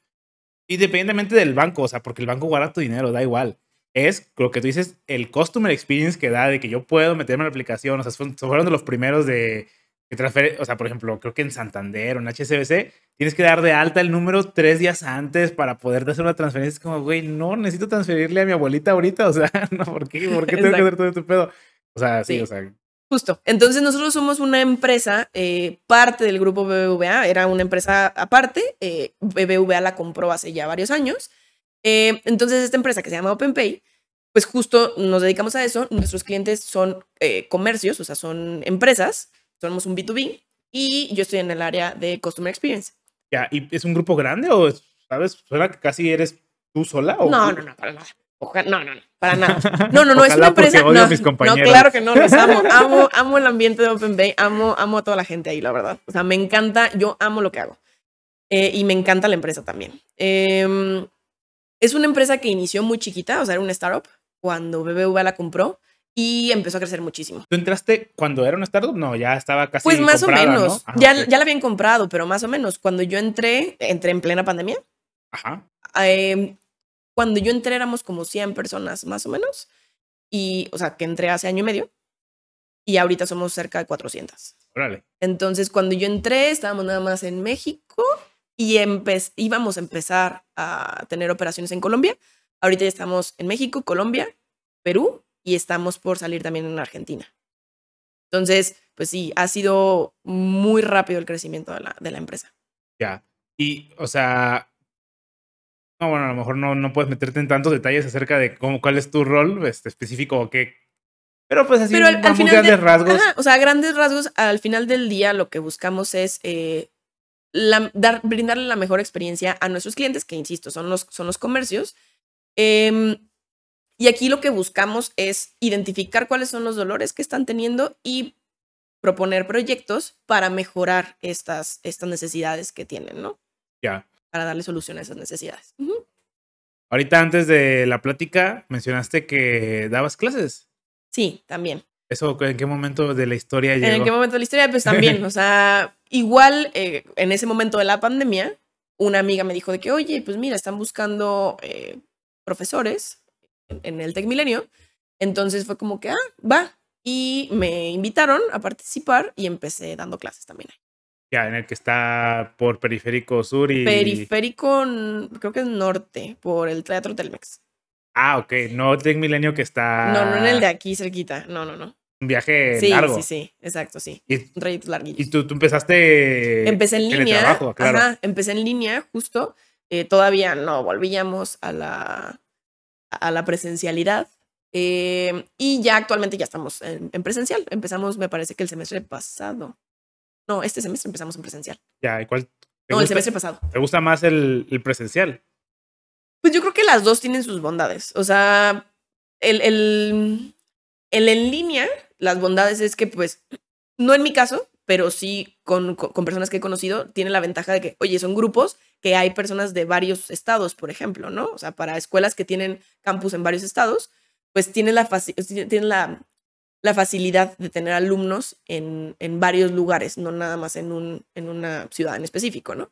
independientemente del banco, o sea, porque el banco guarda tu dinero, da igual. Es lo que tú dices, el customer experience que da de que yo puedo meterme en la aplicación, o sea, fueron de los primeros de que transfer, o sea, por ejemplo, creo que en Santander o en HSBC tienes que dar de alta el número tres días antes para poder hacer una transferencia. Es como, güey, no, necesito transferirle a mi abuelita ahorita, o sea, no, ¿por qué? ¿Por qué tengo que Exacto. hacer todo este pedo? O sea, sí, Sí. o sea, Justo. Entonces nosotros somos una empresa, eh, parte del grupo BBVA, era una empresa aparte, eh, BBVA la compró hace ya varios años. Eh, entonces esta empresa que se llama OpenPay, pues justo nos dedicamos a eso. Nuestros clientes son eh, comercios, o sea, son empresas, somos un B2B y yo estoy en el área de Customer Experience. Ya, ¿y es un grupo grande o es- sabes? ¿Suena que casi eres tú sola? O No, no, no, para nada. No, no, no, para nada. No, no, no, es Ojalá una porque empresa. odio no, a mis no, claro que no, los amo. Amo, amo el ambiente de OpenBay, amo, amo a toda la gente ahí, la verdad. O sea, me encanta, yo amo lo que hago. Eh, y me encanta la empresa también. Em, es una empresa que inició muy chiquita, o sea, era una startup cuando BBVA la compró y empezó a crecer muchísimo. ¿Tú entraste cuando era una startup? No, ya estaba casi Pues más comprada, o ¿no? menos. Ajá, ya, ok. ya la habían comprado, pero más o menos. Cuando yo entré, entré en plena pandemia. Ajá. Em, cuando yo entré éramos como 100 personas más o menos. Y, o sea, que entré hace año y medio. Y ahorita somos cerca de 400. Órale. Entonces, cuando yo entré, estábamos nada más en México y íbamos a empezar a tener operaciones en Colombia. Ahorita ya estamos en México, Colombia, Perú y estamos por salir también en Argentina. Entonces, pues sí, ha sido muy rápido el crecimiento de la, de la empresa. Ya. Y, o sea, no, bueno, a lo mejor no, no puedes meterte en tantos detalles acerca de cómo, cuál es tu rol este, específico o qué. Pero pues así, Pero al, al final grandes de- rasgos. Ajá, o sea, grandes rasgos, al final del día lo que buscamos es eh, la- dar, brindarle la mejor experiencia a nuestros clientes, que insisto, son los, son los comercios. Em, y aquí lo que buscamos es identificar cuáles son los dolores que están teniendo y proponer proyectos para mejorar estas, estas necesidades que tienen, ¿no? Ya. Para darle solución a esas necesidades. Ujú. Ahorita antes de la plática mencionaste que dabas clases. Sí, también. ¿Eso en qué momento de la historia llegó? ¿En qué momento de la historia? Pues también, o sea, igual eh, en ese momento de la pandemia, una amiga me dijo de que, oye, pues mira, están buscando eh, profesores en, en el Tec Milenio. Entonces fue como que, ah, va. Y me invitaron a participar y empecé dando clases también. Ya, en el que está por Periférico Sur y... Periférico, creo que es norte, por el Teatro Telmex. Ah, ok. No Tech Milenio que está... No, no en el de aquí cerquita. No, no, no. Un viaje Sí, largo. sí, sí, exacto, sí. Y, Un trayecto larguillo. y tú, tú empezaste... Empecé en línea. teletrabajo, claro. Ajá, empecé en línea, justo. Eh, todavía no volvíamos a la, a la presencialidad. Eh, y ya actualmente ya estamos en, en presencial. Empezamos, me parece que el semestre pasado. No, este semestre empezamos en presencial. Ya, ¿y cuál No, el gusta, semestre pasado. te gusta más el, el presencial? Pues yo creo que las dos tienen sus bondades. O sea, el, el, el en línea, las bondades es que, pues, no en mi caso, pero sí con, con, personas que he conocido, tiene la ventaja de que, oye, son grupos que hay personas de varios estados, por ejemplo, ¿no? O sea, para escuelas que tienen campus en varios estados, pues tienen la, tienen la, la facilidad de tener alumnos en, en varios lugares, no nada más en, un, en una ciudad en específico, ¿no?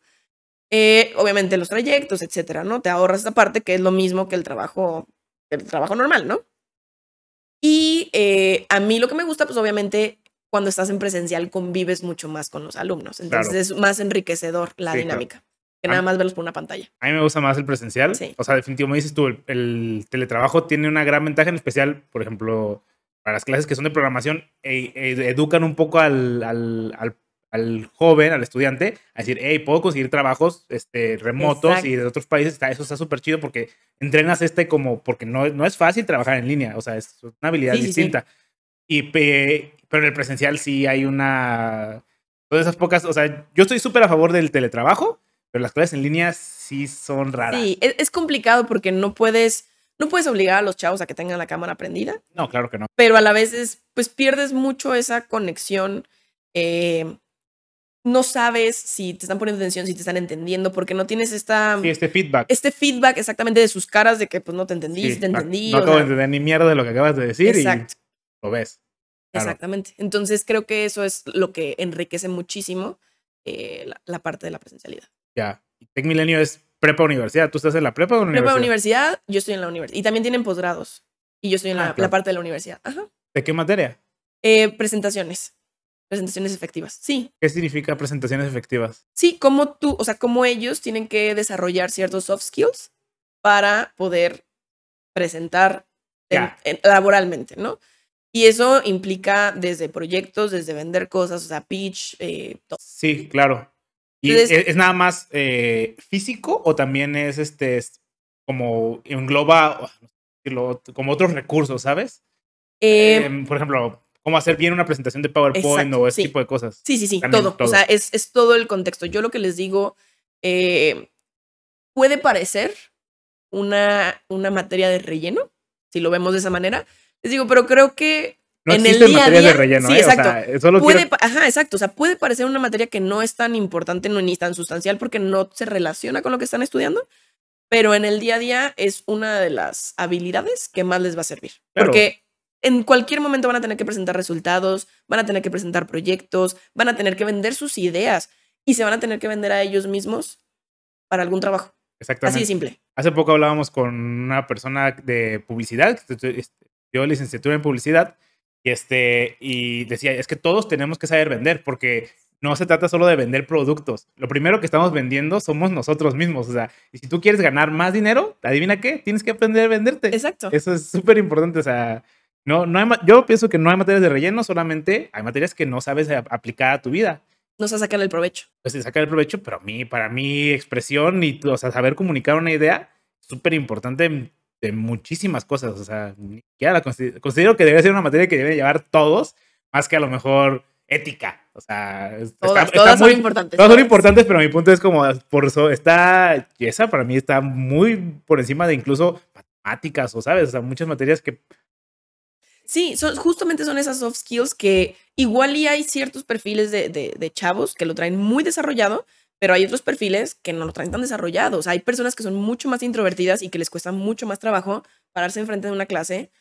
Eh, obviamente los trayectos, etcétera, ¿no? Te ahorras esta parte que es lo mismo que el trabajo, el trabajo normal, ¿no? Y eh, a mí lo que me gusta, pues obviamente cuando estás en presencial convives mucho más con los alumnos, entonces Claro. es más enriquecedor la Sí, claro. dinámica que Ah. nada más verlos por una pantalla. A mí me gusta más el presencial. Sí. O sea, definitivamente, dices tú, el, el teletrabajo tiene una gran ventaja, en especial, por ejemplo, para las clases que son de programación, e- e- educan un poco al, al, al- al joven, al estudiante, a decir, hey, puedo conseguir trabajos este, remotos y de otros países. Está, eso está súper chido porque entrenas este como, porque no, no es fácil trabajar en línea, o sea, es una habilidad Sí, sí, sí. distinta. Y, pe- pero en el presencial sí hay una... Todas esas pocas, o sea, yo estoy súper a favor del teletrabajo, pero las clases en línea sí son raras. Sí, es, es complicado porque no puedes, no puedes obligar a los chavos a que tengan la cámara prendida, No, claro que no. pero a la vez es, pues pierdes mucho esa conexión. eh, no sabes si te están poniendo atención, si te están entendiendo, porque no tienes esta, Sí, este feedback. este feedback exactamente de sus caras de que pues no te entendí, Sí, si te no- entendí. No o acabo de entender ni mierda de lo que acabas de decir Exacto. y lo ves. claro. Exactamente. Entonces creo que eso es lo que enriquece muchísimo eh, la, la parte de la presencialidad. Ya. Y Tech Milenio es prepa universidad. ¿Tú estás en la prepa o en la Prepa universidad? universidad, yo estoy en la universidad. Y también tienen posgrados. Y yo estoy en Ah, la, claro. la parte de la universidad. Ajá. ¿De qué materia? Eh, presentaciones. Presentaciones efectivas. Sí. ¿Qué significa presentaciones efectivas? Sí, como tú, o sea, como ellos tienen que desarrollar ciertos soft skills para poder presentar en- Ya. en- laboralmente, ¿no? Y eso implica desde proyectos, desde vender cosas, o sea, pitch, eh, todo. Sí, claro. ¿Y Entonces- es, es nada más eh, físico o también es este es como engloba decirlo, como otros recursos, ¿sabes? Eh, Em, por ejemplo, cómo hacer bien una presentación de PowerPoint Exacto, o ese sí. tipo de cosas. Sí, sí, sí, todo. todo. O sea, es, es todo el contexto. Yo lo que les digo, eh, puede parecer una, una materia de relleno, si lo vemos de esa manera. Les digo, pero creo que No en el día a materias de día- relleno, sí, ¿eh? O exacto. sea, solo puede, quiero- ajá, exacto. O sea, puede parecer una materia que no es tan importante no, ni tan sustancial porque no se relaciona con lo que están estudiando, pero en el día a día es una de las habilidades que más les va a servir. Claro. Porque en cualquier momento van a tener que presentar resultados, van a tener que presentar proyectos, van a tener que vender sus ideas y se van a tener que vender a ellos mismos para algún trabajo. Exactamente. Así de simple. Hace poco hablábamos con una persona de publicidad, que estu- est- estudió licenciatura en publicidad, y, este, y decía, es que todos tenemos que saber vender, porque no se trata solo de vender productos. Lo primero que estamos vendiendo somos nosotros mismos. O sea, y si tú quieres ganar más dinero, adivina qué, tienes que aprender a venderte. Exacto. Eso es súper importante. O sea, no, no hay, yo pienso que no hay materias de relleno, solamente hay materias que no sabes aplicar a tu vida. No sabes sacar el provecho. Pues sí, sacar el provecho, pero a mí, para mi expresión y o sea, saber comunicar una idea, súper importante de muchísimas cosas. O sea, la considero, considero que debe ser una materia que debe llevar todos, más que a lo mejor ética. O sea, todas, todas son importantes. Todas, son importantes, pero mi punto es como, por eso está, y esa para mí está muy por encima de incluso matemáticas, o sabes, o sea, muchas materias que... Sí, son, justamente son esas soft skills que igual y hay ciertos perfiles de, de, de chavos que lo traen muy desarrollado, pero hay otros perfiles que no lo traen tan desarrollado. O sea, hay personas que son mucho más introvertidas y que les cuesta mucho más trabajo pararse enfrente de una clase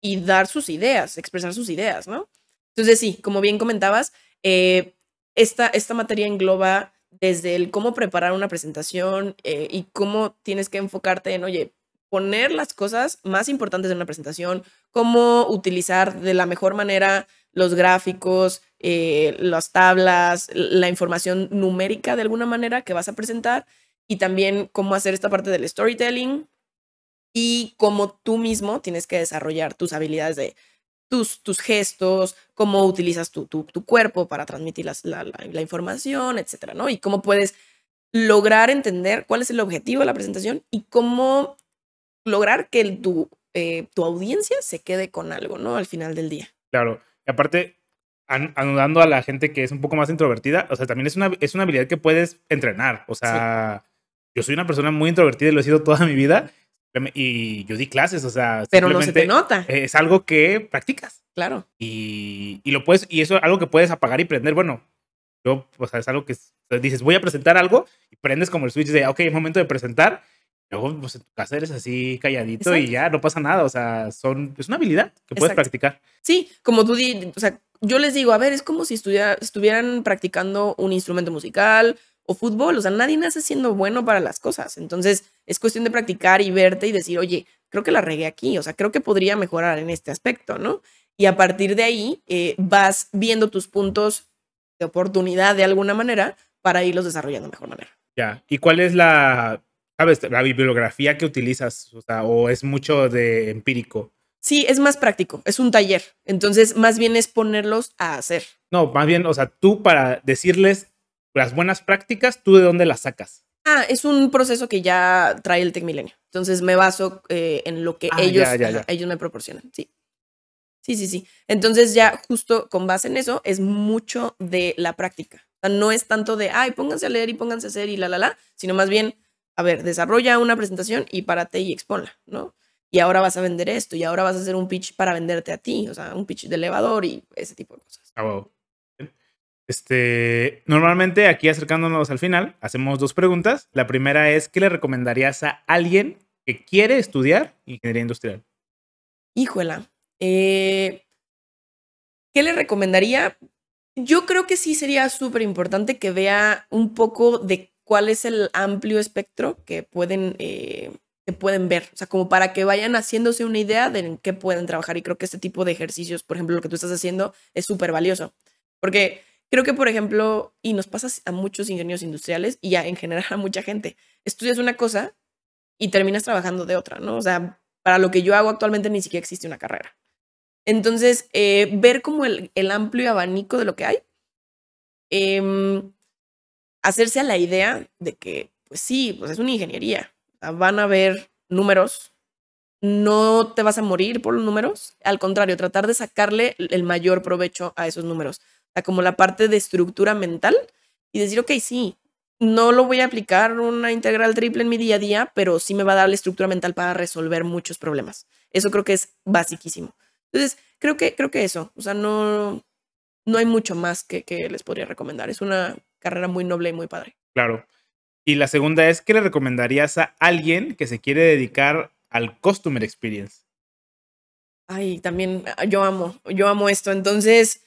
y dar sus ideas, expresar sus ideas, ¿no? Entonces, sí, como bien comentabas, eh, esta, esta materia engloba desde el cómo preparar una presentación eh, y cómo tienes que enfocarte en, oye, poner las cosas más importantes de una presentación, cómo utilizar de la mejor manera los gráficos, eh, las tablas, la información numérica de alguna manera que vas a presentar y también cómo hacer esta parte del storytelling y cómo tú mismo tienes que desarrollar tus habilidades de tus, tus gestos, cómo utilizas tu, tu, cuerpo para transmitir la, la, información, etcétera, ¿no? Y cómo puedes lograr entender cuál es el objetivo de la presentación y cómo lograr que tu, eh, tu audiencia se quede con algo, ¿no? Al final del día. Claro. Y aparte, anudando a la gente que es un poco más introvertida, o sea, también es una, es una habilidad que puedes entrenar. O sea, yo soy una persona muy introvertida y lo he sido toda mi vida y yo di clases, o sea, pero no se te nota. Es algo que practicas. Claro. Y, y, lo puedes, y eso es algo que puedes apagar y prender. Bueno, yo, o sea, es algo que dices, voy a presentar algo y prendes como el switch de, ok, es momento de presentar. Luego, pues en tu casa eres así calladito y ya no pasa nada. O sea, son, es una habilidad que puedes practicar. Sí, como tú di, o sea, yo les digo, a ver, es como si estuvieran practicando un instrumento musical o fútbol. O sea, nadie nace siendo bueno para las cosas. Entonces, es cuestión de practicar y verte y decir, oye, creo que la regué aquí. O sea, creo que podría mejorar en este aspecto, ¿no? Y a partir de ahí eh, vas viendo tus puntos de oportunidad de alguna manera para irlos desarrollando de mejor manera. Ya. ¿Y cuál es la, sabes, la bibliografía que utilizas? O sea, o es mucho de empírico. Sí, es más práctico, es un taller. Entonces, más bien es ponerlos a hacer. No, más bien, o sea, tú para decirles las buenas prácticas, ¿tú de dónde las sacas? Ah, es un proceso que ya trae el Tech Milenio. Entonces me baso eh, en lo que ah, ellos, ellos me proporcionan. Sí. Sí, sí, sí. Entonces ya justo con base en eso es mucho de la práctica. O sea, no es tanto de, ay, pónganse a leer y pónganse a hacer y la, la, la, sino más bien, a ver, desarrolla una presentación y párate y exponla, ¿no? Y ahora vas a vender esto y ahora vas a hacer un pitch para venderte a ti, o sea, un pitch de elevador y ese tipo de cosas. Ah, este, normalmente aquí acercándonos al final, hacemos dos preguntas. La primera es, ¿qué le recomendarías a alguien que quiere estudiar ingeniería industrial? Híjola. Eh, ¿Qué le recomendaría? Yo creo que sí sería súper importante que vea un poco de cuál es el amplio espectro que pueden, eh, que pueden ver. O sea, como para que vayan haciéndose una idea de en qué pueden trabajar. Y creo que este tipo de ejercicios, por ejemplo, lo que tú estás haciendo, es súper valioso. Porque Creo que, por ejemplo, y nos pasa a muchos ingenieros industriales y en general a mucha gente, estudias una cosa y terminas trabajando de otra, ¿no? O sea, para lo que yo hago actualmente ni siquiera existe una carrera. Entonces, eh, ver como el, amplio abanico de lo que hay, em, hacerse a la idea de que, pues sí, pues es una ingeniería. van a ver números, no te vas a morir por los números, al contrario, tratar de sacarle el mayor provecho a esos números como la parte de estructura mental y decir, ok, sí, no lo voy a aplicar una integral triple en mi día a día, pero sí me va a dar la estructura mental para resolver muchos problemas. Eso creo que es basiquísimo. Entonces, creo que, creo que eso, o sea, no, no hay mucho más que, que les podría recomendar. Es una carrera muy noble y muy padre. Claro. Y la segunda es, ¿qué le recomendarías a alguien que se quiere dedicar al Customer Experience? Ay, también ah, yo amo, yo amo esto. Entonces,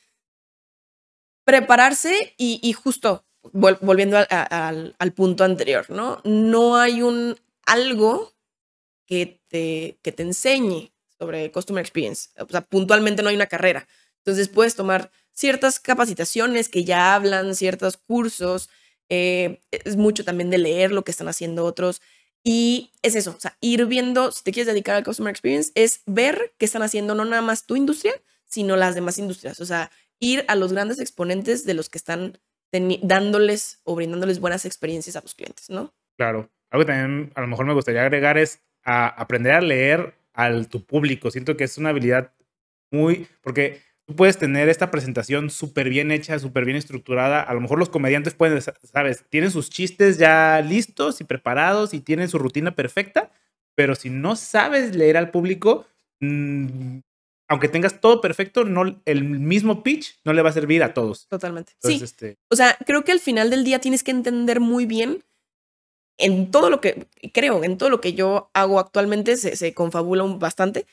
prepararse y, justo volviendo al, punto anterior, ¿no? No hay un algo que te, que te enseñe sobre Customer Experience. O sea, puntualmente no hay una carrera. Entonces puedes tomar ciertas capacitaciones que ya hablan, ciertos cursos. eh, es mucho también de leer lo que están haciendo otros. Y es eso, o sea, ir viendo, si te quieres dedicar al Customer Experience, es ver qué están haciendo no nada más tu industria, sino las demás industrias. O sea, ir a los grandes exponentes de los que están dándoles o brindándoles buenas experiencias a los clientes, ¿no? Claro. Algo que también a lo mejor me gustaría agregar es aprender a leer al tu público. Siento que es una habilidad muy. Porque tú puedes tener esta presentación súper bien hecha, súper bien estructurada. A lo mejor los comediantes pueden, ¿sabes? Tienen sus chistes ya listos y preparados y tienen su rutina perfecta. Pero si no sabes leer al público, mm, aunque tengas todo perfecto, no, el mismo pitch no le va a servir a todos. Totalmente. Entonces, sí, este, o sea, creo que al final del día tienes que entender muy bien en todo lo que, creo, en todo lo que yo hago actualmente, se, se confabula bastante,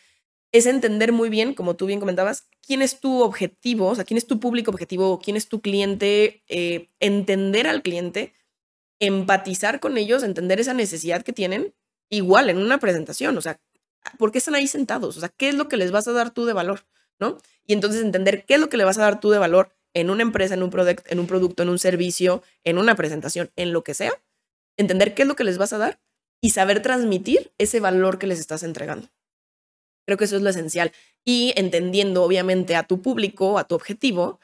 es entender muy bien, como tú bien comentabas, quién es tu objetivo, o sea, quién es tu público objetivo, quién es tu cliente, eh, entender al cliente, empatizar con ellos, entender esa necesidad que tienen, igual en una presentación, o sea, ¿por qué están ahí sentados? O sea, ¿qué es lo que les vas a dar tú de valor? ¿No? Y entonces entender qué es lo que le vas a dar tú de valor en una empresa, en un, en un producto, en un servicio, en una presentación, en lo que sea, entender qué es lo que les vas a dar y saber transmitir ese valor que les estás entregando. Creo que eso es lo esencial. Y entendiendo, obviamente, a tu público, a tu objetivo,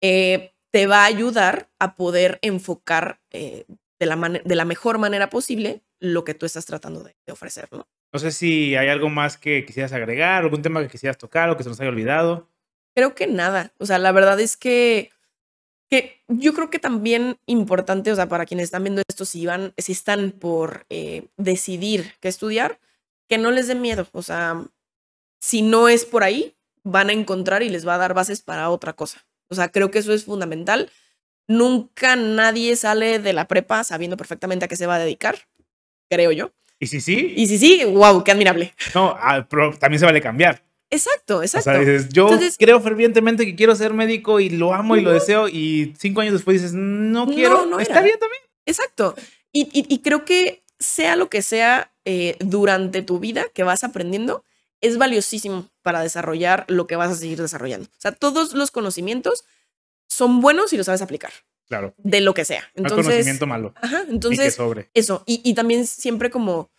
eh, te va a ayudar a poder enfocar eh, de, la de la mejor manera posible lo que tú estás tratando de, de ofrecer, ¿no? no sé si hay algo más que quisieras agregar, algún tema que quisieras tocar o que se nos haya olvidado. Creo que nada. O sea, la verdad es que, que yo creo que también importante, o sea, para quienes están viendo esto, si van, si están por eh, decidir qué estudiar, que no les dé miedo. O sea, si no es por ahí, van a encontrar y les va a dar bases para otra cosa. O sea, creo que eso es fundamental. Nunca nadie sale de la prepa sabiendo perfectamente a qué se va a dedicar, creo yo. Y si sí, Y si sí, wow, qué admirable. no, ah, pero también se vale cambiar. Exacto, exacto. O sea, dices, yo Entonces- creo fervientemente que quiero ser médico y lo amo y lo deseo y cinco años después dices, no No, quiero, no está era. bien también. Exacto. Y, y- y creo que sea lo que sea eh, durante tu vida que vas aprendiendo, es valiosísimo para desarrollar lo que vas a seguir desarrollando. O sea, todos los conocimientos son buenos si los sabes aplicar, Claro, de lo que sea. Entonces, conocimiento malo. ajá, y que entonces sobre. eso. Y, y también siempre como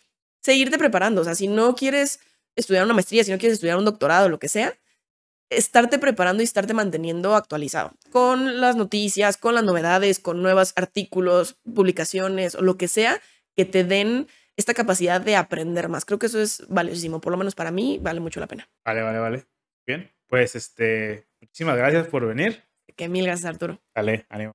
seguirte preparando. O sea, si no quieres estudiar una maestría, si no quieres estudiar un doctorado, lo que sea, estarte preparando y estarte manteniendo actualizado con las noticias, con las novedades, con nuevos artículos, publicaciones o lo que sea que te den esta capacidad de aprender más. Creo que eso es valiosísimo. Por lo menos para mí vale mucho la pena. Vale, vale, vale. Bien, pues este, muchísimas gracias por venir. Que mil gracias, Arturo. Dale, ánimo.